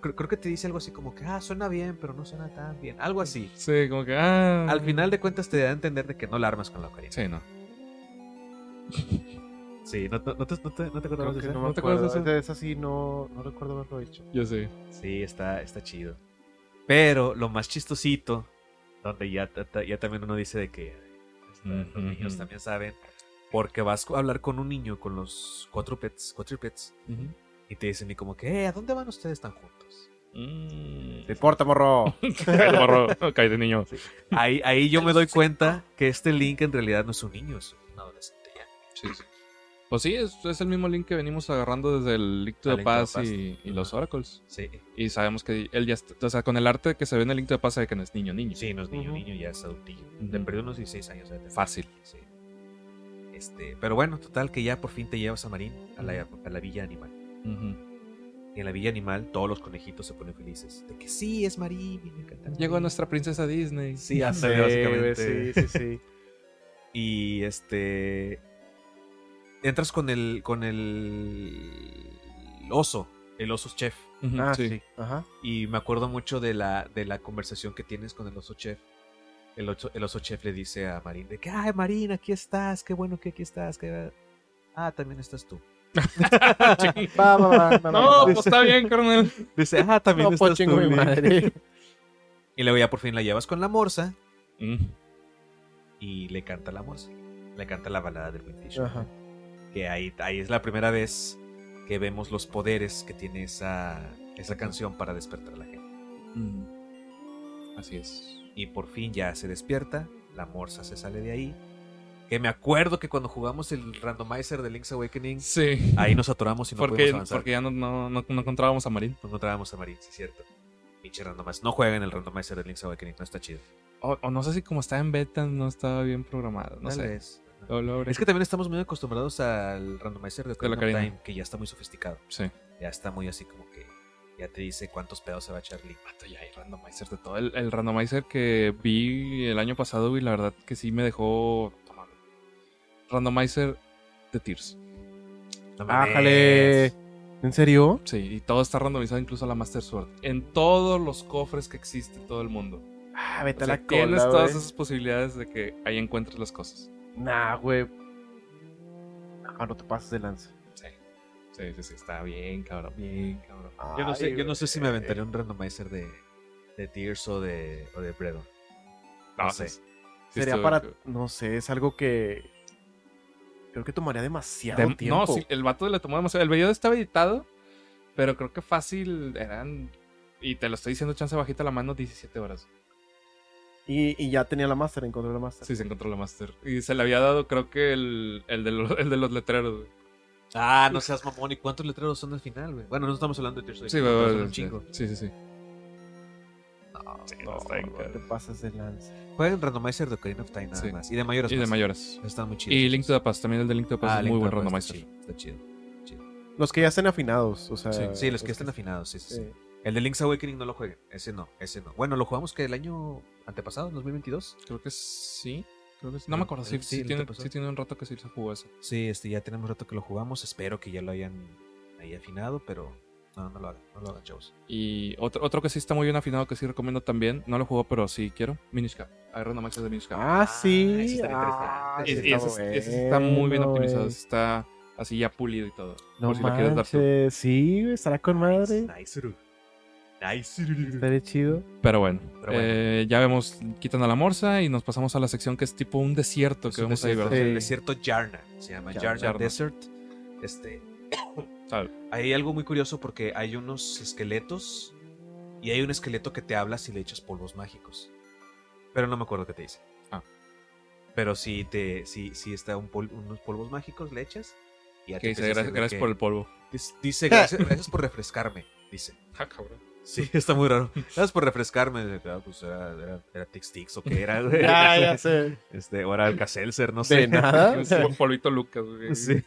creo que te dice algo así como que, ah, suena bien, pero no suena tan bien. Algo así. Sí, como que, ah. Al final de cuentas te da a entender de que no la armas con la ocarina. Sí, no. Sí, ¿no, no, no te, no, te, no te acordabas de eso? no ¿No me te acuerdas de acuerdo. eso? De esa sí no, no recuerdo haberlo hecho. Yo sí. Sí, está, está chido. Pero lo más chistosito, donde ya, ya también uno dice de que este, los niños también saben, porque vas a hablar con un niño, con los cuatro pets, cuatro pets, y te dicen y como que, eh, ¿a dónde van ustedes tan juntos? Mm. ¿Te importa, morro? Cállate, morro. Cállate, niño. Ahí, ahí yo me doy cuenta que este Link en realidad no es un niño, es un adolescente ya. Sí, sí. Pues sí, es, es el mismo link que venimos agarrando desde el Link to the Past. y, y los. Oracles. Sí, Y sabemos que él ya está, o sea, con el arte que se ve en el Link to the Past sabe que no es niño, niño. sí, no es niño, niño, ya es adultillo. Ujú. De perdió unos 16 años. de. Fácil. Sí. Este, pero bueno, total que ya por fin te llevas a Marín a la, a la villa animal. Y en la villa animal todos los conejitos se ponen felices. De que sí, es Marín. me encanta Llegó Marín". nuestra princesa Disney. Sí, ándale, sé, básicamente. sí, sí, sí. Y este. Entras con el. con el. oso. El oso chef. Ujú, Ah, sí. sí. Ajá. Y me acuerdo mucho de la, de la conversación que tienes con el oso chef. El oso, el oso chef le dice a Marín de que, ay Marín, aquí estás, qué bueno que aquí estás. que- Ah, también estás tú. Va, va, va, va, va, No, va. pues está bien, carnal. Dice, ah, también No, pues estás tú. mi Link". madre. Y luego ya por fin la llevas con la morsa Mm. y le canta la morsa. Le canta la balada del Windfish. Ajá. Que ahí, ahí es la primera vez que vemos los poderes que tiene esa, esa canción para despertar a la gente. Mm. Así es. Y por fin ya se despierta, la morsa se sale de ahí. Que me acuerdo que cuando jugamos el randomizer de Link's Awakening, Sí. ahí nos atoramos y no porque, pudimos avanzar. porque ya no, no, no, no encontrábamos a Marín. No encontrábamos a Marín, sí es cierto. Pinche randomizer. No jueguen el randomizer de Link's Awakening, no está chido. O, o no sé si como estaba en beta no estaba bien programado. No Tal sé. Lo- lo Es que también estamos muy acostumbrados al randomizer de Ocarina Ocarina. Time, que ya está muy sofisticado. Sí. Ya está muy así como que ya te dice cuántos pedos se va a echar Link. Vato, ya hay randomizer de todo. El, el randomizer que vi el año pasado, y la verdad que sí me dejó. Randomizer de Tears. No. Ájale. ¿En serio? Sí, y todo está randomizado, incluso la Master Sword. En todos los cofres que existe en todo el mundo. Ah, O vete a sea, la tienes cola, todas esas posibilidades de que ahí encuentres las cosas. Nah, güey. Ah, no te pases de lanza. Sí. Sí, sí, sí. Está bien, cabrón. Bien, cabrón. Yo no, sé, yo no sé si me aventaría un randomizer de, de Tears o de, o de Bredo. No, No sé. sé. Sería para. No sé, es algo que. Creo que tomaría demasiado tiempo. No, sí, el vato le tomó demasiado. El video estaba editado, pero creo que fácil eran. Y te lo estoy diciendo, chance bajita la mano, 17 horas. Y, y ya tenía la master, encontró la master. Sí, se encontró la Master. Y se le había dado, creo que el, el, de, los, el de los letreros, güey. Ah, no seas mamón. ¿Y cuántos letreros son al final, güey? Bueno, no estamos hablando de Tears Sí, güey, un chingo. Sí, sí, sí. No, Sí, No, no, no te pases de lanza. Jueguen randomizer de Ocarina of Time nada Sí. más. Y de mayores. Y de mayores. Están muy chidos. Y Link to the Past, también el de Link to the Past Ah, es Link muy buen randomizer. Está chido. Está chido. Los que ya estén afinados, o sea. Sí. Sí, los que estén afinados, sí, sí, sí. El de Link's Awakening no lo jueguen. Ese no, ese no. Bueno, lo jugamos que el año antepasado, 2022. Creo que sí. Creo que sí. No me acuerdo. Sí, Sí, sí, ¿no te tiene, sí tiene un rato que sí se jugó eso. Sí, este, ya tenemos rato que lo jugamos. Espero que ya lo hayan ahí afinado, pero no, no lo hagan, no lo hagan, chavos. Y otro, otro que sí está muy bien afinado, que sí recomiendo también. No lo jugó, pero sí quiero. Minish Cap. Agarra una máquina de Minish Cap. Ah, sí. ese está Ah, interesante. Y- ese está ese, ese está muy bien bueno, optimizado. Está así ya pulido y todo. No por si lo quieres dar tú. manches, sí, estará con madre. Nice. Nice. Estaría chido. Pero bueno, Pero bueno. eh, ya vemos, quitan a la morsa y nos pasamos a la sección que es tipo un desierto Es que un vemos ahí, desierto, ¿verdad? Sí. El desierto Yarna. Se llama Yarna. Yarna, Yarna. Desert. Este, Hay algo muy curioso porque hay unos esqueletos y hay un esqueleto que te habla si le echas polvos mágicos. Pero no me acuerdo qué te dice. Ah. Pero si te, si, si está un pol- unos polvos mágicos, le echas. Y ya te dice, gracias, que- por el polvo. Dice, dice, gracias, gracias por refrescarme. Dice. Ah, cabrón. Sí, está muy raro. Gracias por refrescarme. Ah, pues era, era, era Tix Tix o qué era, güey. Ya, ya sé. Este, o era Alka-Seltzer, no sé. De nada. Pol- Polvito Lucas, güey. Sí.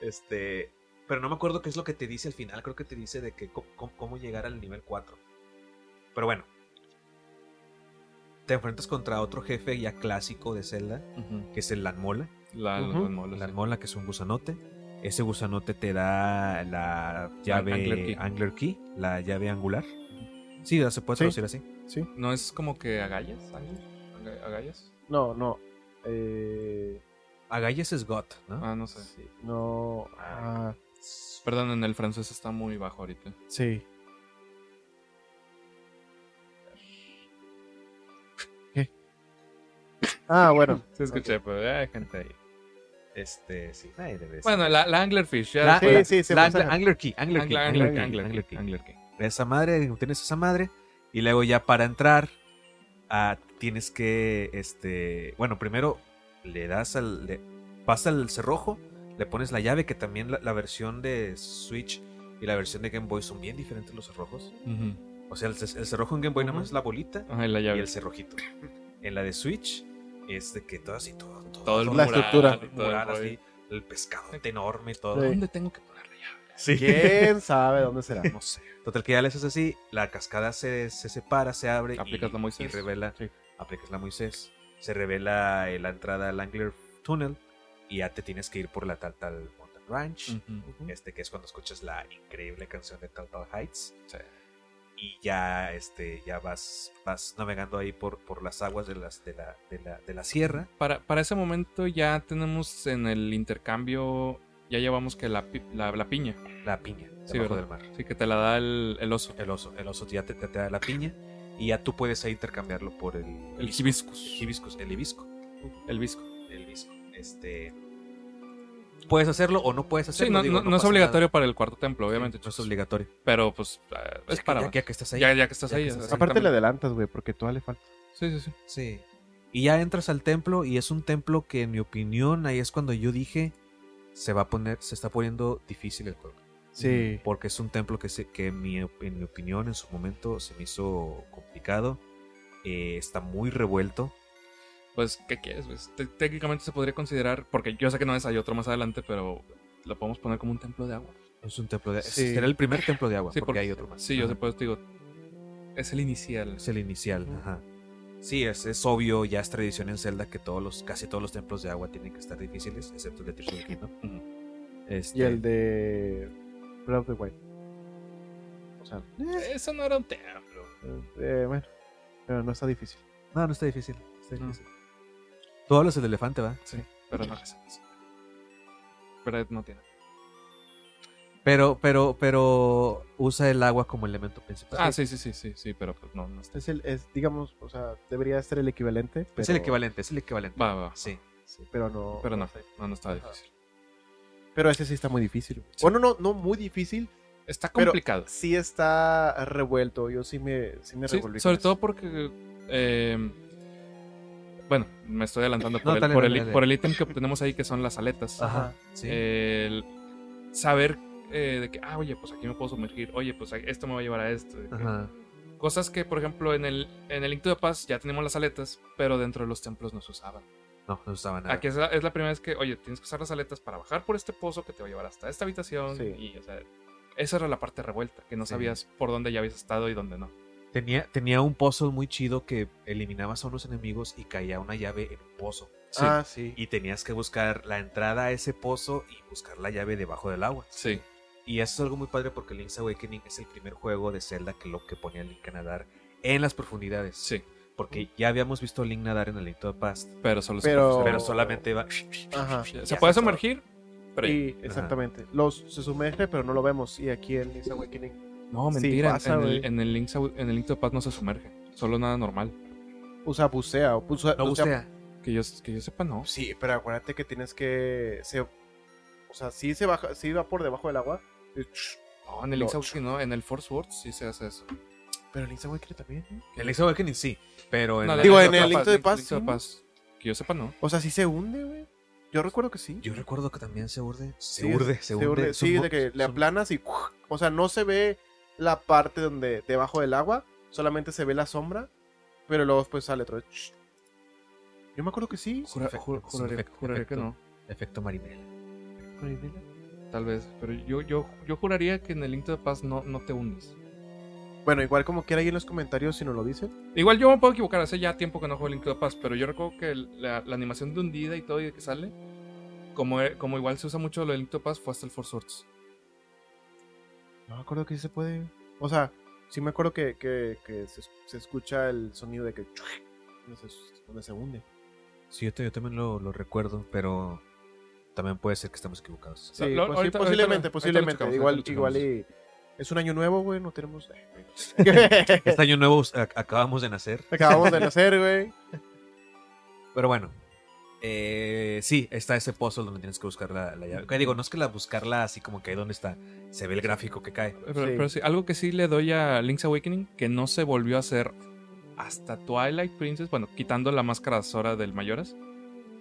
Este. Pero no me acuerdo qué es lo que te dice al final. Creo que te dice de que co- cómo, cómo llegar al nivel 4. Pero bueno. Te enfrentas contra otro jefe ya clásico de Zelda, que es el Lanmola. La, sí. Lanmola, que es un gusanote. Ese gusanote te da la llave Angler Key. Angler Key, la llave angular. Sí, se puede Sí. traducir así. Sí. ¿No es como que agallas? ¿Agallas? No, no. Eh, Agalles es God, ¿no? Ah, no sé. sí, no. Ah, Perdón, en el francés está muy bajo ahorita. sí. ¿Qué? Ah, bueno. Sí, escuché, pero hay gente ahí. Este, sí. Ay, debe. Bueno, la, la Anglerfish. Ya La- Sí, sí, sí. La pues, Angler. Angler Key, Angler Key, Angler, Angler Angler, Key, Angler, Angler Key. Angler Key. esa madre, tienes esa madre y luego ya para entrar ah, tienes que, este, bueno, primero le das al, le, pasa el cerrojo, le pones la llave, que también la, la versión de Switch y la versión de Game Boy son bien diferentes los cerrojos. O sea, el, el cerrojo en Game Boy nada más es la bolita Ajá, y la y llave. el cerrojito. En la de Switch es de que todo así, todo, todo, Todo el todo La mural, estructura. el mural, así, el pescadote enorme y todo. Sí. ¿Dónde tengo que poner la llave? Sí. ¿Quién sabe dónde será? No sé. Total que ya le haces así, la cascada se, se separa, se abre y, Aplicas la Moisés. y revela, Sí. aplicas la Moisés, se revela la entrada al Angler Tunnel y ya te tienes que ir por la tal tal Mountain Ranch, este que es cuando escuchas la increíble canción de Tal Tal Heights Sí. y ya este ya vas vas navegando ahí por, por las aguas de las de la, de la, de la sierra. Para, para ese momento ya tenemos en el intercambio, ya llevamos que la, la, la piña. La piña Sí, del mar. Sí, que te la da el, el oso. El oso, el oso ya te, te- te da la piña y ya tú puedes ahí intercambiarlo por el El hibiscus. El hibiscus, el hibisco. El visco. el visco. Este. Puedes hacerlo o no puedes hacerlo. Sí, no, digo, no- no es obligatorio nada. para el cuarto templo, obviamente. No es obligatorio. Pero pues eh, es que- para. Ya, que- ya que estás ahí. ya, ya que estás ya ahí. que estás. Aparte le adelantas, güey, porque todavía le falta. Sí, sí, sí. Sí. Y ya entras al templo y es un templo que en mi opinión ahí es cuando yo dije se va a poner, se está poniendo difícil el juego. Sí. Porque es un templo que, se, que en, mi, en mi opinión en su momento se me hizo complicado. Eh, está muy revuelto. Pues, ¿qué quieres? Pues, te- técnicamente se podría considerar, porque yo sé que no es, hay otro más adelante, pero lo podemos poner como un templo de agua. Es un templo de Sí. Será el primer templo de agua, Sí, porque, hay otro más. Sí, yo sé, pues te digo, es el inicial. Es el inicial, ajá. Sí, es, es obvio, ya es tradición en Zelda que todos los, casi todos los templos de agua tienen que estar difíciles, excepto el de Tears of the Kingdom. Este, Y el de Breath of the Wild. O sea, Eso no era un templo. eh, bueno, pero no está difícil. No, no está difícil. está No. Tú hablas del elefante, ¿va? Sí, pero no es eso. Pero no tiene. Pero, pero, pero usa el agua como elemento principal. Ah, sí, sí, sí, sí, sí, pero pues no, no está. Es el, es, digamos, o sea, debería ser el equivalente. Pero, Es el equivalente, es el equivalente. Va, va, va. Sí. sí, pero no. Pero no, sé. no, no está difícil. Pero ese sí está muy difícil. Sí. Bueno, no, no muy difícil. Está Pero- complicado. Sí está revuelto. Yo sí me, sí me Sí, revolví. sobre todo porque. eh, bueno, me estoy adelantando por, No, el, dale, por, dale, el, dale. por el ítem que obtenemos ahí, que son las aletas. Ajá. Sí. El saber eh, de que, ah, oye, pues aquí me puedo sumergir. Oye, pues esto me va a llevar a esto. de Ajá. Cosas que, por ejemplo, en el, en el Link to the Past ya tenemos las aletas, pero dentro de los templos no se usaban. No, no usaba nada. Aquí es la, es la primera vez que, oye, tienes que usar las aletas para bajar por este pozo que te va a llevar hasta esta habitación. Sí. Y, o sea, esa era la parte revuelta, que no Sí. sabías por dónde ya habías estado y dónde no. Tenía, tenía un puzzle muy chido que eliminabas a unos enemigos y caía una llave en un pozo. Sí, Ah, sí. Y tenías que buscar la entrada a ese pozo y buscar la llave debajo del agua. sí. Y eso es algo muy padre porque Link's Awakening es el primer juego de Zelda que lo que ponía Link a nadar en las profundidades. Sí, Porque ya habíamos visto a Link nadar en el Link to the Past, pero solo se Pero- solamente va. Ajá. Se puede sumergir, pero. Y, exactamente. Los, se sumerge, pero no lo vemos. Y aquí en Link's Awakening No, Sí, mentira. pasa, en, el, en, el Link, en el Link to the Past no se sumerge. Solo nada normal. usa bucea. O bucea, No bucea- bucea. Que yo, que yo sepa, no. Sí, pero acuérdate que tienes que. Se, o sea, sí se baja, sí va por debajo del agua. No, en el No. Link's Awakening no. En el Force Words sí se hace eso. Pero en Link's Awakening también. En Link's Awakening sí, pero en No, la- Digo, Link en el Link to the Past, Link sí. Que yo sepa, no. O sea, sí se hunde, güey. Yo recuerdo que sí. yo recuerdo que también se urde. Se Sí, urde, se urde. Sí, Son de que le aplanas y. O sea, no se ve la parte donde debajo del agua. Solamente se ve la sombra. Pero luego después sale otro. Yo me acuerdo que sí. Jura- efecto, jur- es un juraría, efecto- juraría que no. Efecto marinela. Tal vez. Pero yo, yo, yo juraría que en el Link the Past no, no te hundes. Bueno, igual como quiera ahí en los comentarios si nos lo dicen. Igual yo me puedo equivocar, hace ya tiempo que no juego Link to the Past, pero yo recuerdo que la, la animación de hundida y todo y de que sale, como, como igual se usa mucho lo de Link to the Past, fue hasta el Force Swords. No me acuerdo que sí se puede. O sea, sí me acuerdo que, que, que se, se escucha el sonido de que. Donde se, donde se hunde. Sí, yo, te- yo también lo, lo recuerdo, pero también puede ser que estamos equivocados. Sí, Lo- pues ahorita- posiblemente, ahorita posiblemente. checamos, igual, igual y. Es un año nuevo, güey. No tenemos. Este año nuevo ac- acabamos de nacer. Acabamos de nacer, güey. Pero bueno, eh, sí, está ese puzzle donde tienes que buscar la, la llave. Que digo, no es que la buscarla así como que ahí donde está. Se ve el gráfico que cae. Pero, Sí. pero sí, algo que sí le doy a Link's Awakening, que no se volvió a hacer hasta Twilight Princess, bueno, quitando la máscara Zora del Mayoras,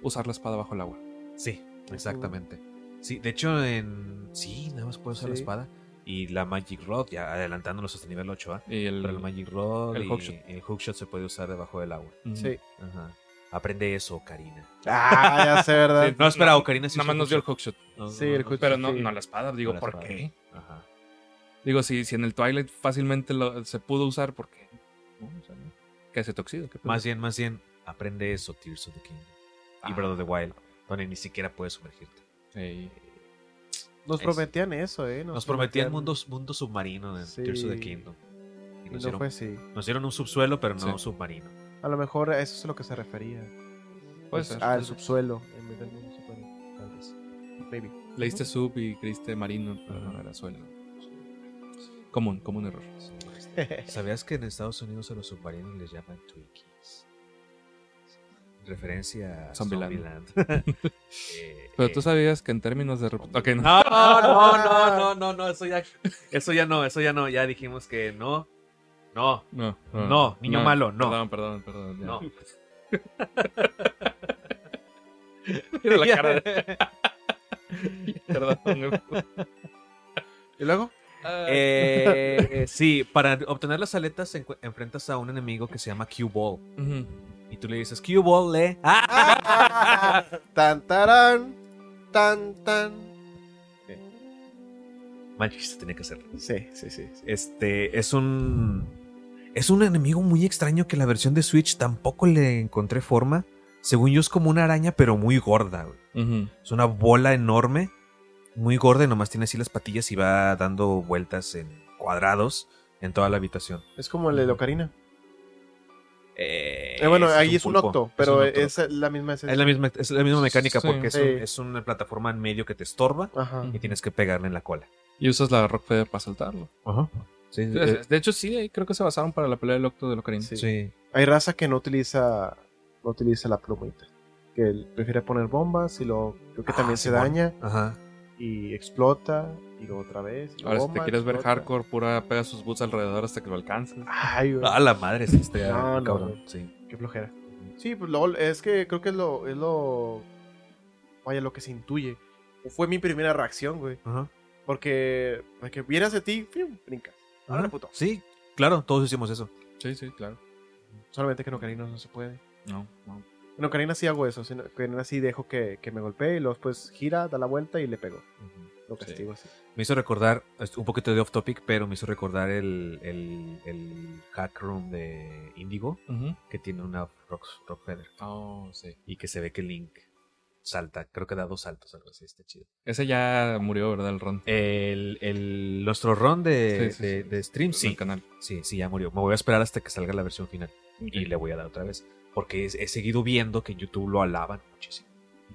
usar la espada bajo el agua. Sí, exactamente. Sí, de hecho, en. Sí, nada más puedes usar la espada. Y la Magic Rod, ya adelantándonos hasta nivel 8, ¿ah? Y el, Pero el Magic Rod el y hookshot. el hookshot se puede usar debajo del agua. Sí. Ajá. Aprende eso, Karina. Ah, ya sé, ¿verdad? Sí, No, espera, Ocarina sí Nada más nos dio el hookshot. No, Sí, no, el no. hookshot. Pero no, sí. no la espada. Digo, la ¿por espada. qué? Ajá. Digo, si, si en el Twilight fácilmente lo- se pudo usar, ¿por qué? No, o sea, no. ¿Qué hace Toxido? ¿Qué? Más bien, más bien, aprende eso, Tears of the Kingdom. Y Ah. Breath of the Wild, donde ni siquiera puedes sumergirte. Nos Es- prometían eso, ¿eh? Nos prometían mundo, mundo submarino en Sí. Tears of the Kingdom. Y nos, no dieron, fue así. nos dieron un subsuelo, pero no Sí. submarino. A lo mejor a eso es a lo que se refería. Puede Pues, ser. Al subsuelo en vez del mundo submarino. Tal vez. Maybe. Leíste sub y creíste marino, pero no era suelo. Común, común error. ¿Sabías que en Estados Unidos a los submarinos les llaman Twinkies? Referencia a Zombieland. Zombieland. Eh, Pero eh, tú sabías que en términos de... no. No, no, no, no, no, no, eso ya, eso ya no, eso ya no, ya dijimos que no, no, No, No, niño malo, no. Perdón, perdón, perdón. ya. no. Mira la cara de... Perdón. ¿Y luego? Eh, sí, para obtener las aletas enfrentas a un enemigo que se llama Q-Ball. Y tú le dices, Q-Ball, le. ¡Ah! tan, tarán, tan, tan. Manches, se tenía que hacer. Sí, sí, sí. sí. Este, es un. Es un enemigo muy extraño que la versión de Switch tampoco le encontré forma. Según yo, es como una araña, pero muy gorda. güey. Es una bola enorme, muy gorda y nomás tiene así las patillas y va dando vueltas en cuadrados en toda la habitación. Es como el de Locarina. Eh, Eh, bueno, ahí es un octo, pero un octo. es, la misma esencia. Es la misma, es la misma mecánica Sí. porque es, Sí. un- es una plataforma en medio que te estorba Ajá. y tienes que pegarle en la cola. Y usas la Rock Feather para saltarlo. Sí, De eh, de hecho, sí, ahí creo que se basaron para la pelea del Octo de Locarina. Sí. sí. Hay raza que no utiliza no utiliza la plumita. Que él prefiere poner bombas y luego creo que Ah, también se Simón. daña Ajá. y explota y luego otra vez. y Ahora, si te quieres ver hardcore, pura pega sus boots alrededor hasta que lo alcances. Ay, güey, Ah, la madre, sí, está No, cabrón. Sí. qué flojera. Sí, pues luego es que creo que es lo, es lo. Vaya, lo que se intuye. Fue mi primera reacción, güey. Ajá. Porque, porque vienes de ti, ¡fium! brinca. Ahora Ajá. puto. Sí, claro, todos hicimos eso. Sí, sí, claro. Solamente que en Ocarina no se puede. No, no. En Ocarina sí hago eso. En Ocarina sí dejo que, que me golpee y luego después gira, da la vuelta y le pego. Lo Sí. castigo así. Me hizo recordar, es un poquito de off topic, pero me hizo recordar el, el, el hack room de Indigo, que tiene una rock, rock feather. Oh, sí. Y que se ve que Link salta, creo que da dos saltos, algo así, está chido. Ese ya murió, ¿verdad? El Ron. El, el, nuestro run de, Sí, sí, de, sí. de stream, El sí, canal. sí, sí, ya murió. Me voy a esperar hasta que salga la versión final y le voy a dar otra vez. Porque he, he seguido viendo que en YouTube lo alaban muchísimo.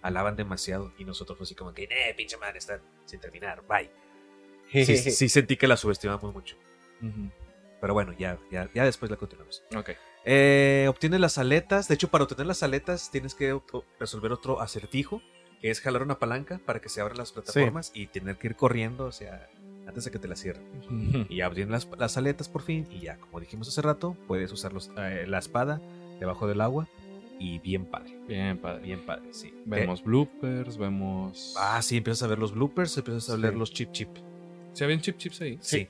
Alaban demasiado y nosotros fue así como que, eh, pinche madre, está sin terminar, bye. Sí, sí, sentí que la subestimamos mucho. Pero bueno, ya, ya, ya después la continuamos. Ok. Eh, obtienes las aletas. De hecho, para obtener las aletas tienes que resolver otro acertijo, que es jalar una palanca para que se abran las plataformas y tener que ir corriendo, o sea, antes de que te la cierren. Y obtienes las, las aletas por fin y ya, como dijimos hace rato, puedes usar los- eh, la espada debajo del agua y bien padre, Bien, padre. bien padre, sí. Vemos bloopers, vemos. Ah, sí, empiezas a ver los bloopers, empiezas a ver Sí. los chip chip. ¿Sí habían chip chips ahí? Sí, Sí,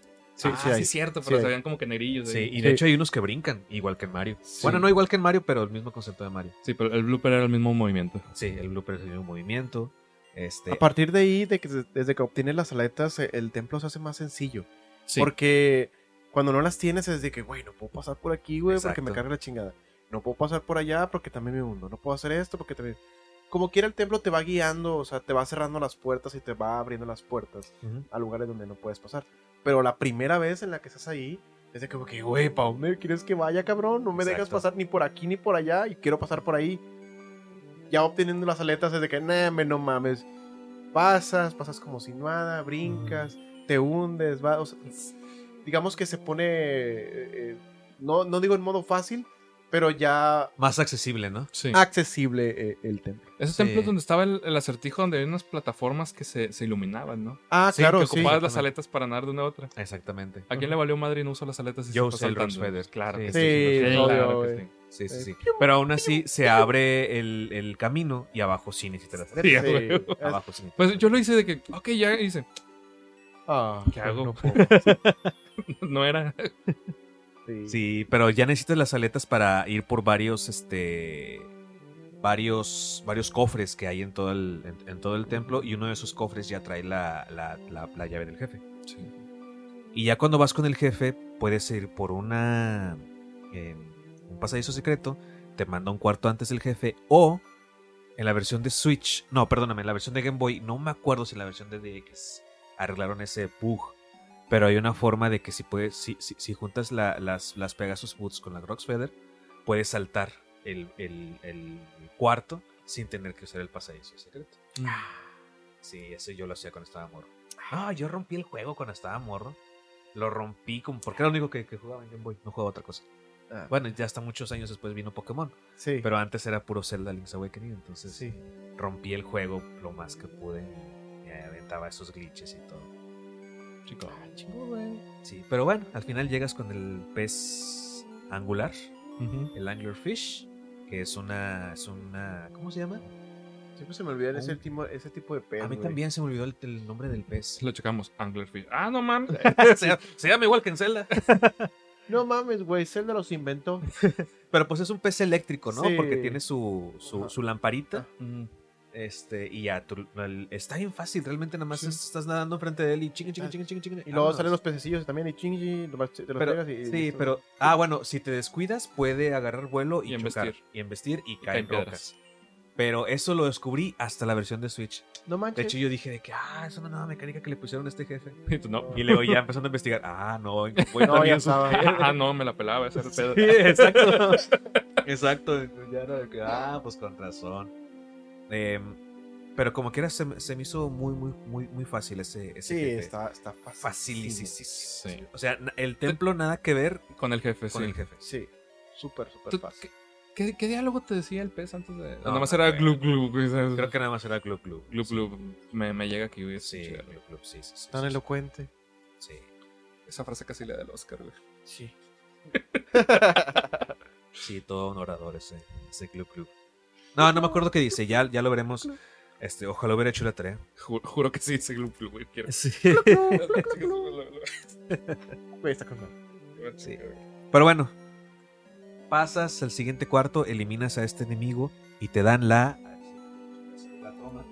ah, sí, hay. es cierto, Sí pero hay. se veían como que negrillos sí, ahí. y de Sí. hecho hay unos que brincan, igual que en Mario. Sí. Bueno, no igual que en Mario, pero el mismo concepto de Mario. Sí, pero el blooper era el mismo movimiento. Sí, el blooper es el mismo movimiento. Este, A partir de ahí, de que, desde que obtienes las aletas, eh, el templo se hace más sencillo. Sí. Porque cuando no las tienes es de que, güey, no puedo pasar por aquí, güey, porque me carga la chingada. No puedo pasar por allá porque también me hundo. No puedo hacer esto porque también... Como quiera el templo te va guiando, o sea, te va cerrando las puertas y te va abriendo las puertas a lugares donde no puedes pasar. Pero la primera vez en la que estás ahí, es de como que, güey, ¿para dónde quieres que vaya, cabrón? No me dejas pasar ni por aquí ni por allá y quiero pasar por ahí. Ya obteniendo las aletas es de que, nah, me no mames. Pasas, pasas como si nada, brincas, te hundes, va, o sea, digamos que se pone, eh, eh, no, no digo en modo fácil, pero ya Más accesible, ¿no? Sí. accesible eh, el templo. Ese Sí. templo es donde estaba el, el acertijo donde había unas plataformas que se, se iluminaban, ¿no? Ah, Sí, claro, que sí. ocupabas las aletas para nadar de una a otra. Exactamente. ¿A quién le valió madre y no usó las aletas y Yo usé el? Feather. Claro Sí, que sí, sí. claro que güey. sí. Sí, sí, Eh, sí. Pero aún así se abre el, el camino y abajo sí necesitas las Sí, aletas. es- Abajo sí. Pues yo lo hice de que, ok, ya hice. Ah, ¿Qué hago? no puedo. No era. Sí. Sí, pero ya necesitas las aletas para ir por varios, este, varios, varios cofres que hay en todo el, en, en todo el templo y uno de esos cofres ya trae la, la, la- la llave del jefe. Sí. Y ya cuando vas con el jefe puedes ir por una, eh, un pasadizo secreto, te manda un cuarto antes el jefe o en la versión de Switch, no, perdóname, en la versión de Game Boy, no me acuerdo si en la versión de DX arreglaron ese bug. Pero hay una forma de que si puedes, si, si, si juntas la- las, las Pegasus Boots con la Grox Feather, puedes saltar el, el- el cuarto sin tener que usar el pasadizo secreto. Sí, eso yo lo hacía cuando estaba morro. Ah, yo rompí el juego cuando estaba morro. Lo rompí como porque era lo único que, que jugaba en Game Boy, no jugaba otra cosa. Ah, Bueno, ya hasta muchos años después vino Pokémon, sí. pero antes era puro Zelda Link's Awakening, entonces sí. rompí el juego lo más que pude. y aventaba esos glitches y todo. Chico. Sí, pero bueno, al final llegas con el pez angular, Ujú. el anglerfish, que es una, es una, ¿cómo se llama? Siempre se me olvidan ese, tipo, ese tipo de pez. A mí güey. también se me olvidó el, el nombre del pez. Lo checamos. Anglerfish. Ah, no mames. se, llama- se llama igual que en Zelda. No mames, güey. Zelda los inventó. Pero pues es un pez eléctrico, ¿no? Sí. Porque tiene su, su, lamparita. Mm. Este, y ya, tú- el- está bien fácil, realmente nada más Sí. es- estás nadando enfrente de él y chinga, chinga, Ah. chinga, chinga, chinga. Y luego vámonos. salen los pececillos también y chingy, te los Pero, pegas y... sí, pero, ah, bueno, si te descuidas, puede agarrar vuelo y, Y chocar, embestir. y embestir y, caer caen en rocas. Pero eso lo descubrí hasta la versión de Switch. No De manches. hecho, yo dije de que, ah, es una nueva mecánica que le pusieron a este jefe. Y tú, no. Y luego ya empezando a investigar, ah, no, en No, ya estaba. Ah, no, me la pelaba. Ese el pedo. Sí, exacto. exacto. Ya era de que, ah, pues con razón. Em, pero como quiera, se, me- se me hizo muy, muy, muy, muy fácil ese, ese Sí, jefe. está, está fácil. Facilísimo. Sí. O sea, el templo nada que ver Con el jefe, con sí. el jefe. Sí, súper, súper ¿Tú- fácil. ¿Qué, qué diálogo te decía el pez antes de.? No, Nada más era me glub glub. güey, ¿sabes? Creo que nada más era Glub Glub. Glub Sí. glub. Me, me llega aquí. Sí, Sí. Glub Glub, sí, sí, sí. Tan sí, elocuente. sí. Esa frase casi le da el Oscar, güey. Sí. Sí, todo un orador ese, ese Glub Glub. No, no me acuerdo qué dice, ya, ya lo veremos. Este, ojalá hubiera hecho la tarea. Ju- Juro, que sí, glub, güey. Quiero. Sí. Güey, está con Sí. Pero bueno, pasas al siguiente cuarto, eliminas a este enemigo y te dan la. la toma.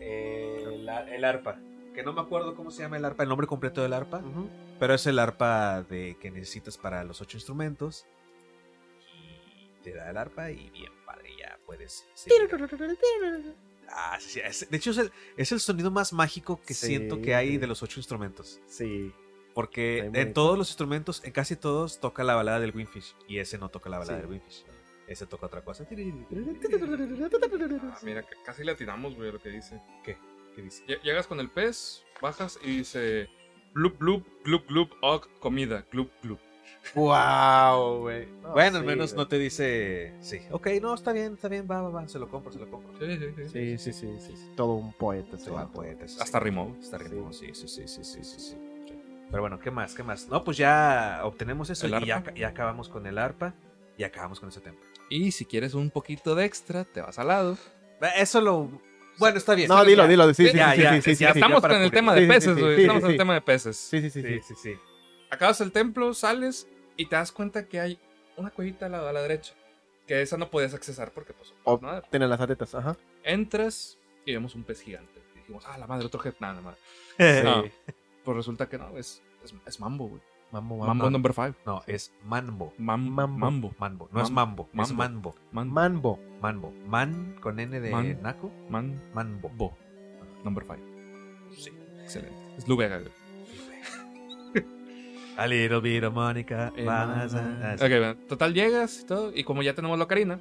Eh, la- el arpa. Que no me acuerdo cómo se llama el arpa, el nombre completo del arpa. Pero es el arpa de, que necesitas para los ocho instrumentos. Y te da el arpa y bien padre, puedes. Ah, sí, sí, es- de hecho, es el, es el sonido más mágico que Sí. siento que hay de los ocho instrumentos. Sí. Porque en bonito. todos los instrumentos, en casi todos, toca la balada del Winfish. Y ese no toca la balada Sí. del Winfish. Ese toca otra cosa. Ah, mira, ca- casi le atinamos, güey, a lo que dice. ¿Qué? ¿Qué dice? Lle- Llegas con el pez, bajas y dice. Blub, blub, glub, glub, og, comida, glub, glub. Wow, güey. No, bueno, al menos no te dice. Sí. Ok, no, está bien, está bien, va, va, va. Se lo compro, se lo compro. Sí, sí, sí. Sí, sí, sí, sí. sí. Todo un poeta. Todo vato. poeta, sí. Hasta rimó. Hasta rimó, sí, sí, sí, sí, sí, sí, sí. Pero bueno, ¿qué más? ¿Qué más? No, pues ya obtenemos eso ¿El y ya, acabamos con el arpa y acabamos con ese templo. Y si quieres un poquito de extra, te vas al lado. Eh, Eso lo. Bueno, está bien. No, dilo, ya. dilo. Sí, sí, Ya, sí, ya, sí, estamos con el tema de peces, güey. estamos en el tema de peces. Sí, Sí, sí. sí, sí. Acabas el templo, sales y te das cuenta que hay una cuevita al lado a la derecha. Que esa no podías accesar porque, pues. Tienen las aletas, ajá. Entras y vemos un pez gigante. Y dijimos, ah, la madre, otro jefe. Nada, nada. No, pues resulta que no, es, es, es Mambo, güey. Mambo, Mambo number five. No, es Manbo. Mam- Mambo. Mambo. Manbo. No es Mambo. Mambo, es Mambo. Manbo. Man- Mambo. Manbo. Man con N de Man. Naco. Man- Manbo. Bo. Number five. Sí. Excelente. Es Lubega, güey. A little bit of Mónica. Eh, Vamos a- man. Ok, bueno, total llegas y todo. Y como ya tenemos la ocarina,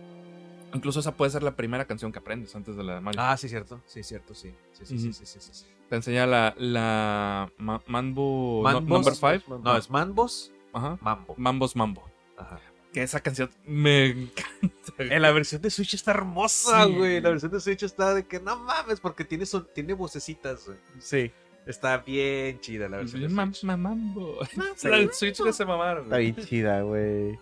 incluso esa puede ser la primera canción que aprendes antes de la de Mario. Ah, sí, cierto. Sí, cierto, sí. Sí, sí, sí, sí, sí, sí, sí. Te enseña la, la Ma- Mambo no- Mambos. number five. No, es Manbos, Ajá. Mambo. Mambos Mambo. Ajá. Que esa canción me encanta. En la versión de Switch está hermosa, Sí. güey. La versión de Switch está de que no mames, porque tiene, son, tiene vocecitas, güey. Sí. Está bien chida la versión de Mam- Switch. ma- Mambo. Sí. La del Switch que se mamaron. Está bien chida, güey.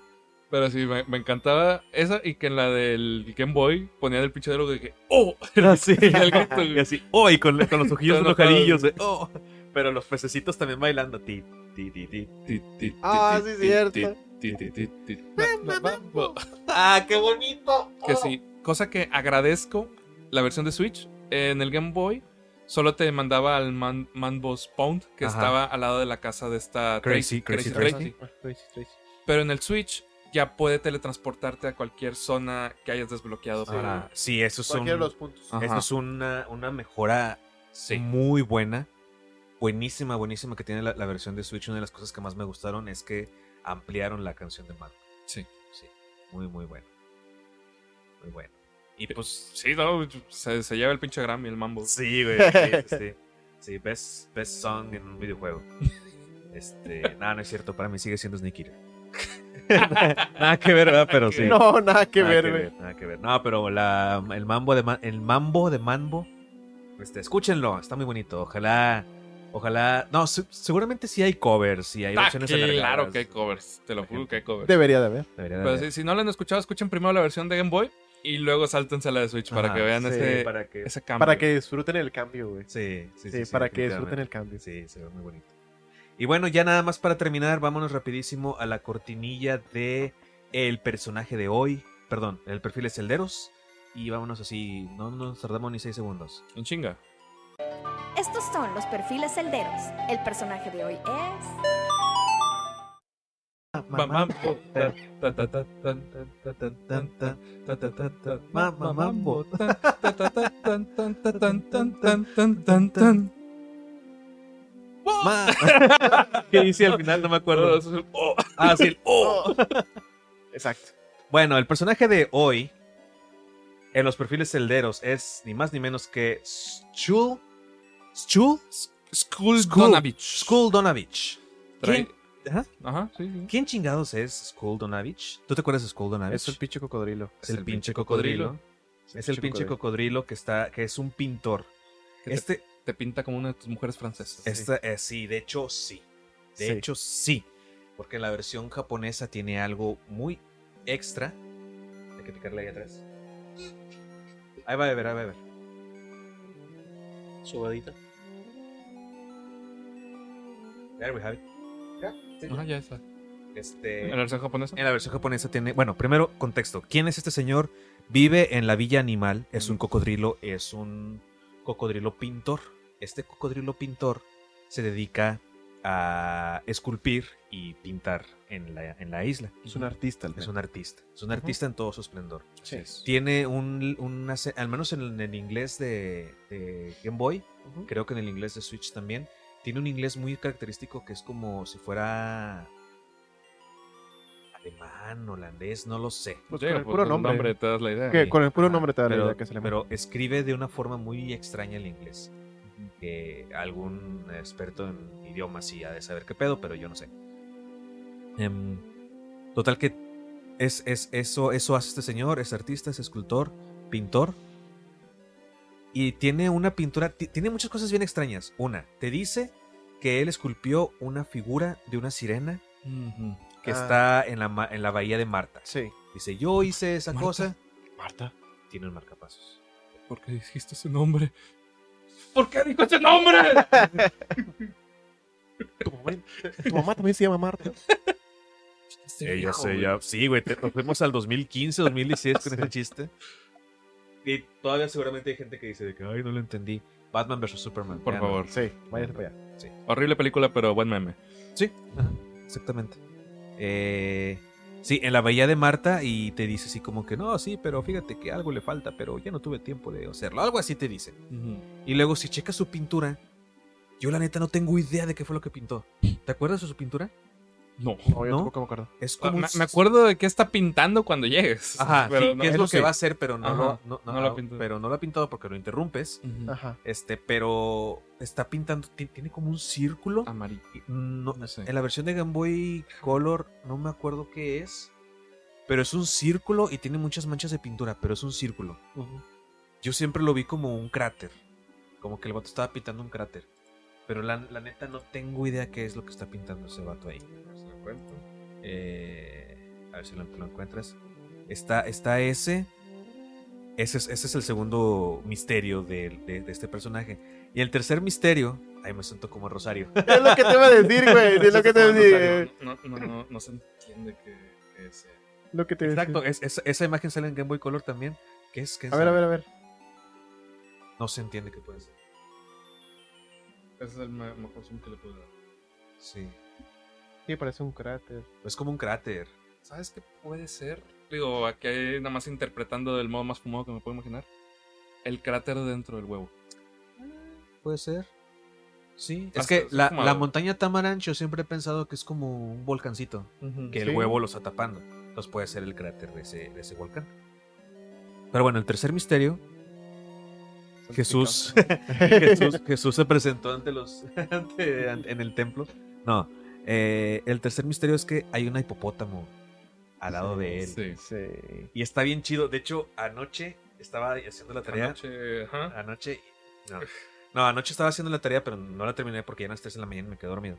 Pero sí, me, me encantaba esa y que en la del Game Boy ponían el pinche diálogo de que ¡Oh! sí. el grito, Y así, oh, y con, con los ojillos enojadillos, de, oh. Pero los pececitos también bailando. Ti, ti, ti, ti. Ti, ti, Ah, sí, cierto. ti, ti, ti, ti, ti. Ba, ba, ba. ¡Ah, qué bonito! Que sí, cosa que agradezco la versión de Switch. En el Game Boy solo te mandaba al Man, Manbo's Pound, que Ajá. estaba al lado de la casa de esta Crazy, Crazy Tracy. Pero en el Switch ya puede teletransportarte a cualquier zona que hayas desbloqueado para. Sí, eso es, un- Cualquiera de los puntos. Eso es una, una mejora Sí. muy buena. Buenísima, buenísima que tiene la, la versión de Switch. Una de las cosas que más me gustaron es que ampliaron la canción de Mario. Sí. Sí, muy, muy bueno. Muy bueno. Y pues, Sí, no, se, se lleva el pinche Grammy el Mambo. sí, güey. Sí, sí, sí. Sí, best, best song en un videojuego. Este, nada, no es cierto. Para mí sigue siendo Sneak Eater. nada que ver, ¿verdad? Pero sí. No, nada que Nada ver, güey. Nada que ver. No, pero la, el mambo de el mambo de Mambo, este, escúchenlo, está muy bonito. Ojalá, ojalá. No, se- seguramente sí hay covers y hay Ah, versiones claro alargadas. que hay covers, te lo juro que hay covers. Debería de haber. Debería de Pero haber. sí, si no lo han escuchado, escuchen primero la versión de Game Boy y luego sáltense a la de Switch para que vean sí, ese, para que, ese cambio. Para que disfruten el cambio, güey. sí, sí, Sí, sí, sí, para que disfruten el cambio. Sí, se ve muy bonito. Y bueno, ya nada más para terminar, vámonos rapidísimo a la cortinilla de el personaje de hoy. Perdón, el perfil es Celderos. Y vámonos así, no nos tardamos ni 6 segundos. En chinga. Estos son los perfiles celderos. El personaje de hoy es... ta, ma, ma, mambo, tan, ta, ta, ta, tan, tan, ta, tan, tan, tan, tan, tan, tan. Ma- ¿Qué dice al final? No me acuerdo. Oh, Ah, sí, el oh. Exacto. Bueno, el personaje de hoy en los perfiles celderos es ni más ni menos que. Skul? Skull Skull. Donavich. Skull Donavich. ¿Quién, Trae- Ajá. Ajá, sí, sí. ¿Quién chingados es Skull Donavich? ¿Tú te acuerdas de Skull Donavich? Es el pinche cocodrilo. Es el pinche cocodrilo. Es el pinche cocodrilo que está, que es un pintor. Que Este, Te pinta como una de tus mujeres francesas. esta, eh, sí, de hecho sí. De Sí. hecho sí. Porque la versión japonesa tiene algo muy extra. Hay que picarle ahí atrás. Ahí va a ver, ahí va a ver. Subadita. There we have it. Ajá, ya está. Este, En la versión japonesa. En la versión japonesa tiene. Bueno, primero, contexto. ¿Quién es este señor? Vive en la villa animal. Es un cocodrilo. Es un cocodrilo pintor. Este cocodrilo pintor se dedica a esculpir y pintar en la, en la isla. Es un artista. Es un artista. Es un artista en todo su esplendor. Sí. Tiene un, una al menos en el inglés de, de Game Boy, creo que en el inglés de Switch también, tiene un inglés muy característico que es como si fuera alemán, holandés, no lo sé. Pues Sí, con el puro con el nombre. te das la idea. Que con el puro nombre te da la pero, idea que se le pero escribe de una forma muy extraña el inglés. Que algún experto en idiomas sí ha de saber qué pedo, pero yo no sé. Em, total que es, es, eso, eso hace este señor, es artista, es escultor, pintor. Y tiene una pintura, ti- tiene muchas cosas bien extrañas. Una, te dice que él esculpió una figura de una sirena que Ah. está en la, en la bahía de Marta. Sí. Dice, yo hice esa Marta. cosa. Marta. Tiene un marcapasos. ¿Por qué dijiste ese nombre? ¿Por qué dijo ese nombre? Tu mamá, tu mamá también se llama Marta. Ella se ya. Sí, güey, te- nos fuimos al 2015, 2016 con ese chiste. Y todavía seguramente hay gente que dice de que, ay, no lo entendí. Batman vs Superman. Por favor. Sí, váyase para allá. Horrible película, pero buen meme. Sí, ajá, exactamente. Eh, sí, en la bahía de Marta y te dice así como que, no, sí, pero fíjate que algo le falta, pero ya no tuve tiempo de hacerlo. Algo así te dice. Y luego si checas su pintura, yo la neta no tengo idea de qué fue lo que pintó. ¿Te acuerdas de su pintura? No. No, yo ¿No? tampoco me acuerdo. Es Ah, como Me, un- me acuerdo de qué está pintando cuando llegues. Ajá, pero sí, no- que es lo que sí. va a hacer, pero no, Ajá, lo, no, no no- lo pintó. pero no lo ha pintado porque lo interrumpes. Ajá. Este, pero está pintando, ti- tiene como un círculo. Amarillo. no sé. En la versión de Game Boy Color no me acuerdo qué es, pero es un círculo y tiene muchas manchas de pintura, pero es un círculo. Yo siempre lo vi como un cráter, como que el vato estaba pintando un cráter, pero la, la neta no tengo idea qué es lo que está pintando ese vato ahí. Eh, A ver si lo, lo encuentras. Está, está ese. Ese es, ese es el segundo misterio de, de- de este personaje. Y el tercer misterio. Ay, me siento como Rosario. Es lo que te iba a decir, güey. Es lo que te iba a decir. No, no, no, no se entiende que, que sea. Lo que te iba a decir. Exacto, es- es- esa imagen sale en Game Boy Color también. ¿Qué es? ¿Qué es? A ver, a ver, a ver. No se entiende qué puede ser. Ese es el me- mejor zoom que le puedo dar. Sí. Sí, parece un cráter. Es como un cráter. ¿Sabes qué puede ser? Digo, aquí nada más interpretando del modo más fumado que me puedo imaginar. El cráter dentro del huevo. Puede ser. Sí. Ah, Es que la, la montaña Tamarancho siempre he pensado que es como un volcancito. Que el huevo lo está tapando. Entonces puede ser el cráter de ese, de ese volcán. Pero bueno, el tercer misterio. Jesús, Jesús, Jesús se presentó ante los ante- ante- en el templo. No, eh, el tercer misterio es que hay un hipopótamo al lado de él. Sí. Sí. Y está bien chido. De hecho, anoche estaba haciendo la tarea. Anoche, ajá. Anoche. No. No, anoche estaba haciendo la tarea, pero no la terminé porque ya eran las 3 de la mañana y me quedé dormido.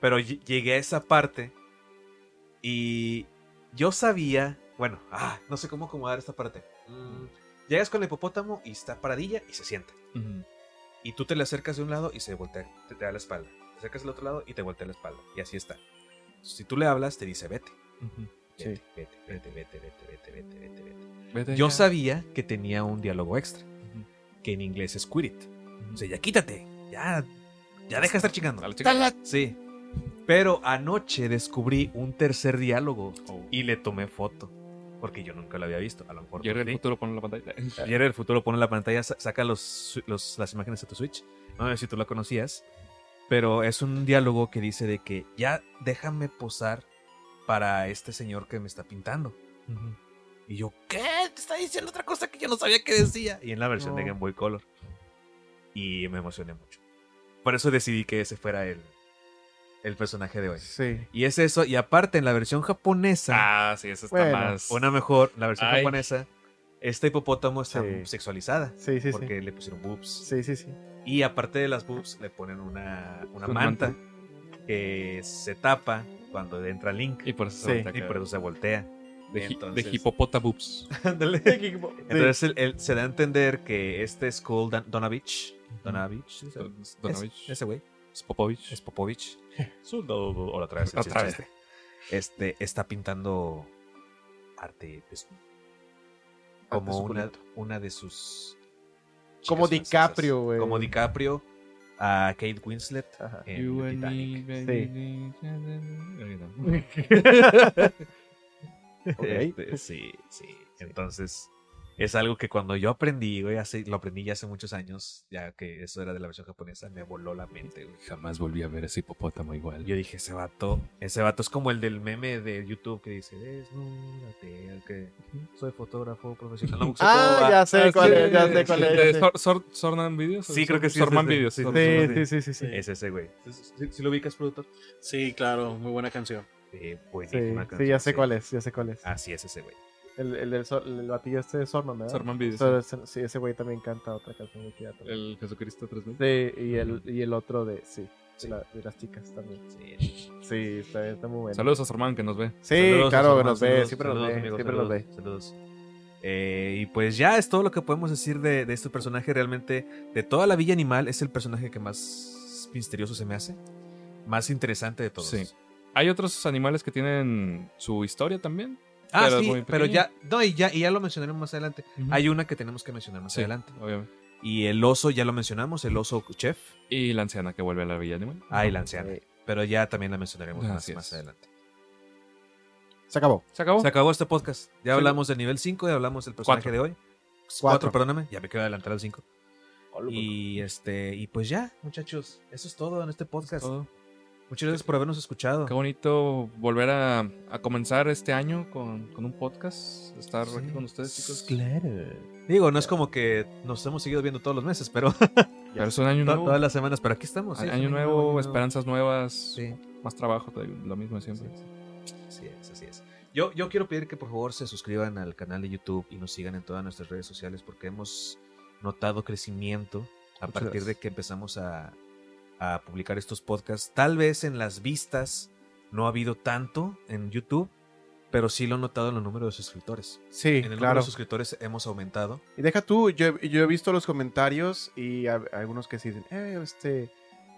Pero ll- llegué a esa parte y yo sabía. Bueno, ah, no sé cómo acomodar esta parte. Mm, llegas con el hipopótamo y está paradilla y se sienta. Ujú. Y tú te le acercas de un lado y se voltea, te, te da la espalda. Te acercas del otro lado y te voltea la espalda. Y así está. Si tú le hablas, te dice vete. Vete, vete, vete, vete, vete, vete, vete, vete, vete. Vete Yo ya. sabía que tenía un diálogo extra, Ujú. que en inglés es quit it. O sea, ya quítate. Ya, ya deja de estar chingando. Sí. Pero anoche descubrí un tercer diálogo Oh. y le tomé foto. Porque yo nunca lo había visto. A lo mejor. Jerry sí. el futuro pone en la pantalla. Ayer el futuro pone en la pantalla, sa- saca los, los- las imágenes de tu Switch. No sé si tú la conocías. Pero es un diálogo que dice de que ya déjame posar para este señor que me está pintando. Y yo, ¿qué? Te está diciendo otra cosa que yo no sabía que decía. Y en la versión de. Game Boy Color. Y me emocioné mucho. Por eso decidí que ese fuera el, el personaje de hoy. Sí. Y es eso. Y aparte, en la versión japonesa, Ah, sí, eso está Bueno, más. una mejor, la versión Ay. japonesa, este hipopótamo está Sí. sexualizada. Sí, sí, porque sí. le pusieron boobs. Sí, sí, sí. Y aparte de las boobs, le ponen una, una manta que se tapa cuando entra Link. Y por eso se voltea Y por eso se voltea. De, hi- Entonces- de hipopota boobs. Ándale. Entonces él, él se da a entender que este es Cole Dan- Donovich. Donovich. Don- Donovich. Ese güey. Spopovich. Es Popovich. Soldado. O otra vez. el Otra vez. chiste. Este está pintando arte desnudo. Como una, una de sus. Como. DiCaprio, güey. Como DiCaprio a Kate Winslet Ajá. en You and Titanic. me, Sí. Este, sí, sí. Entonces, es algo que cuando yo aprendí, güey, hace, lo aprendí ya hace muchos años, ya que eso era de la versión japonesa, me voló la mente, güey. Jamás volví a ver ese hipopótamo igual. Yo dije, ese vato, ese vato es como el del meme de YouTube que dice, desnúdate, que soy fotógrafo profesional. No, Ah, ya sé Ah, cuál sí, es, ya sé cuál ¿De es. Sornan Videos? Sí, creo que sí, Sorman. Videos. Sí, Sor- sí, Sí, sí, sí, sí, sí. Es ese, güey. Si lo ubicas, productor? Sí, claro, muy buena canción. Sí, Sí, buenísima sí, canción, ya sé cuál es, ya sé cuál es. Así es ese, güey. El, el, del el batillo este de Sorman, ¿verdad? Sorman ese- sí, ese güey también canta otra canción muy chida también. El Jesucristo 3000. Sí, y el, y el otro de, sí, de, la- de las chicas también. Sí. Sí, está, está muy bueno. Saludos a Sorman que nos ve. Sí, Saludos claro, su que hermano, nos ve, saludos, siempre nos saludos, ve, amigos, siempre nos ve. saludos, saludos. Eh, y pues ya es todo lo que podemos decir de, de este personaje. Realmente, de toda la Villa Animal, es el personaje que más misterioso se me hace. Más interesante de todos. Sí. Hay otros animales que tienen su historia también. Ah, Pero es sí, muy pero ya, no, y ya, y ya lo mencionaremos más adelante. Hay una que tenemos que mencionar más Sí, adelante. obviamente. Y el oso ya lo mencionamos, el oso chef. Y la anciana que vuelve a la villa animal. Ah, y la anciana. Sí. Pero ya también la mencionaremos más, adelante. Se acabó. ¿Se acabó? Se acabó este podcast. Ya Sí. hablamos del nivel 5, ya hablamos del personaje Cuatro. de hoy. Cuatro. Cuatro, perdóname. Ya me quiero adelantar al 5. Y este, y pues ya, muchachos, eso es todo en este podcast. Todo. Muchas gracias por habernos escuchado. Qué bonito volver a, a comenzar este año con, con un podcast. Estar Sí. aquí con ustedes, chicos. Claro. Digo, no es como que nos hemos seguido viendo todos los meses, pero Pero es un año to- nuevo. todas las semanas, pero aquí estamos. sí, año nuevo, año esperanzas nuevas, Sí, más trabajo, lo mismo de siempre. así es, así es. Yo, yo quiero pedir que por favor se suscriban al canal de YouTube y nos sigan en todas nuestras redes sociales porque hemos notado crecimiento a Muchas partir de gracias. que empezamos a, a publicar estos podcasts. Tal vez en las vistas no ha habido tanto en YouTube, pero sí lo he notado en los números de suscriptores. Sí, En el número de suscriptores hemos aumentado. Y deja tú, yo, yo he visto los comentarios y a- algunos que sí dicen, eh, este,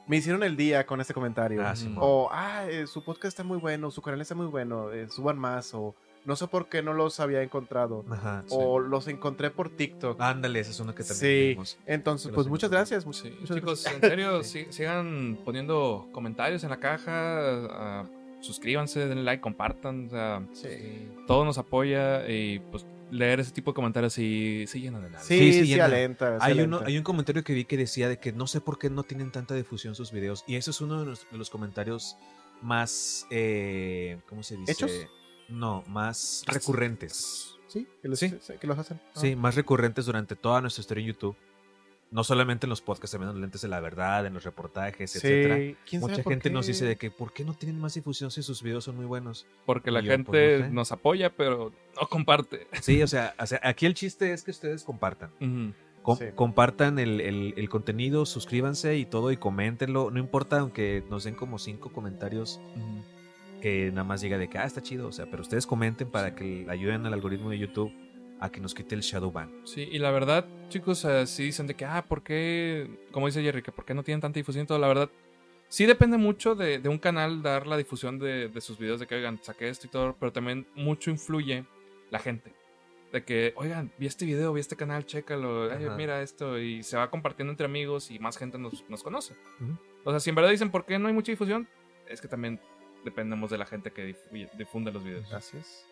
me hicieron el día con este comentario. Ah, o, ah, eh, su podcast está muy bueno, su canal está muy bueno, eh, suban más, o no sé por qué no los había encontrado, Ajá. o los encontré por TikTok. Ándale, esa es una que también sí, vimos. entonces, pues muchas gracias. mu- Sí, muchas chicos, gracias. en serio, sí- sigan poniendo comentarios en la caja, suscríbanse, denle like, compartan, o sea, Sí, todo nos apoya y pues leer ese tipo de comentarios sí, sí llenan de nada. sí, Sí, sí, sí, llena. alenta, sí Hay, uno, hay un comentario que vi que decía de que no sé por qué no tienen tanta difusión sus videos. Y ese es uno de los, de los comentarios más. eh, ¿Cómo se dice? ¿Hechos? No, más recurrentes. Sí, que los, Sí. que los hacen. Ah. Sí, más recurrentes durante toda nuestra historia en YouTube. No solamente en los podcasts, también en los lentes de la verdad, en los reportajes, Sí, etcétera. ¿quién sabe Mucha gente nos dice de que ¿por qué no tienen más difusión si sus videos son muy buenos? Porque la yo, gente pues, no sé. nos apoya, pero no comparte. Sí, o sea, o sea, aquí el chiste es que ustedes compartan. Ujú. Com- Sí. Compartan el, el- el contenido, suscríbanse y todo y coméntenlo. No importa, aunque nos den como cinco comentarios. Que nada más diga de que ah, está chido. O sea, pero ustedes comenten para que ayuden al algoritmo de YouTube a que nos quite el shadow ban. Sí, y la verdad, chicos, eh, sí dicen de que, ah, ¿por qué? Como dice Jerry, que ¿por qué no tienen tanta difusión? y todo? La verdad, sí depende mucho de, de un canal dar la difusión de, de sus videos, de que, oigan, saqué esto y todo, pero también mucho influye la gente. De que, oigan, vi este video, vi este canal, chécalo, ay, Ajá. mira esto, y se va compartiendo entre amigos y más gente nos, nos conoce. O sea, si en verdad dicen, ¿por qué no hay mucha difusión? Es que también dependemos de la gente que difu- difunde los videos. Gracias.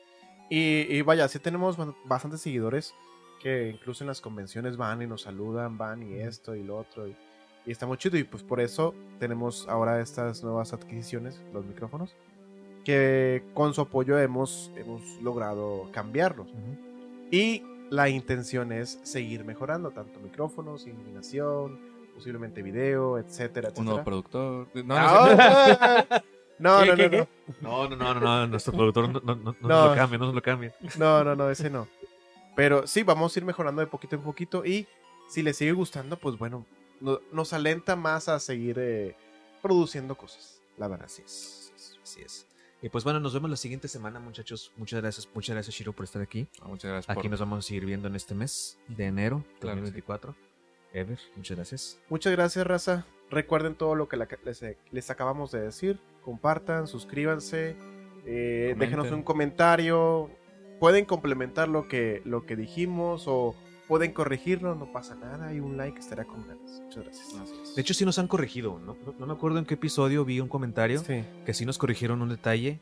Y, y vaya, sí tenemos ba- bastantes seguidores que incluso en las convenciones van y nos saludan, van y esto y lo otro. Y, y está muy chido. Y pues por eso tenemos ahora estas nuevas adquisiciones, los micrófonos, que con su apoyo hemos, hemos logrado cambiarlos. Y la intención es seguir mejorando, tanto micrófonos, iluminación, posiblemente video, etcétera, Un nuevo etcétera. productor. No, no. Ah, No, ¿Qué, no, qué, no, no. No, no, no, no, no, nuestro productor no, no, no, no No. nos lo cambia, no nos lo cambia. No, no, no, ese no. Pero sí, vamos a ir mejorando de poquito en poquito y si les sigue gustando, pues bueno, no- nos alenta más a seguir eh, produciendo cosas, la verdad. Así es, así es. Y pues bueno, nos vemos la siguiente semana, muchachos. Muchas gracias, muchas gracias, Shiro, por estar aquí. Ah, Muchas gracias Aquí por- nos vamos a seguir viendo en este mes de enero Claro que sí. 2024. Ever, muchas gracias. Muchas gracias, raza. Recuerden todo lo que les, les acabamos de decir. Compartan, suscríbanse, eh, déjenos un comentario. Pueden complementar lo que, lo que dijimos o pueden corregirlo, no pasa nada. Y un like estará con ganas. Muchas gracias. De hecho, sí nos han corregido, ¿no? No, no me acuerdo en qué episodio vi un comentario Sí. que sí nos corrigieron un detalle.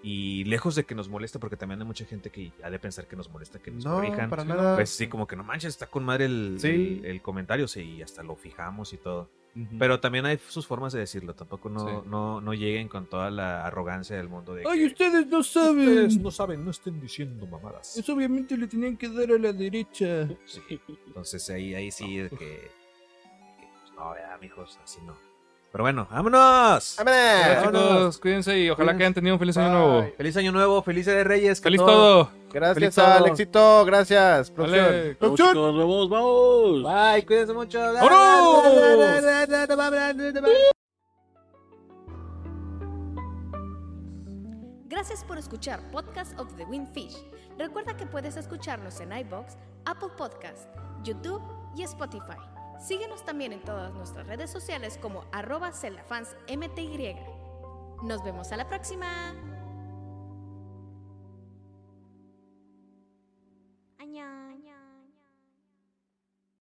Y lejos de que nos moleste, porque también hay mucha gente que ha de pensar que nos molesta que nos No, corrijan. para nada. Pues sí, como que no manches, está con madre el, Sí. el, el comentario, sí, y hasta lo fijamos y todo. Pero también hay sus formas de decirlo, tampoco no, Sí. no, no lleguen con toda la arrogancia del mundo de Ay, que, ustedes no saben. "Ustedes no saben, no estén diciendo mamadas. Eso obviamente le tenían que dar a la derecha. Sí, entonces ahí, ahí sí de que, que, pues, no, ya, mijos, así no. Pero bueno, ¡vámonos! ¡Vámonos! Vámonos. chicos, cuídense y ojalá que hayan tenido un feliz año Bye. nuevo. Feliz año nuevo, felices de Reyes. ¡Feliz todo! Gracias Feliz al todo. éxito, gracias. Producción. Vale. Vamos, Producción. chicos, vamos, vamos. Bye, cuídense mucho. Gracias por escuchar Podcast of the Windfish. Recuerda que puedes escucharnos en iBox, Apple Podcast, YouTube y Spotify. Síguenos también en todas nuestras redes sociales como arroba celdafansmty. Nos vemos a la próxima.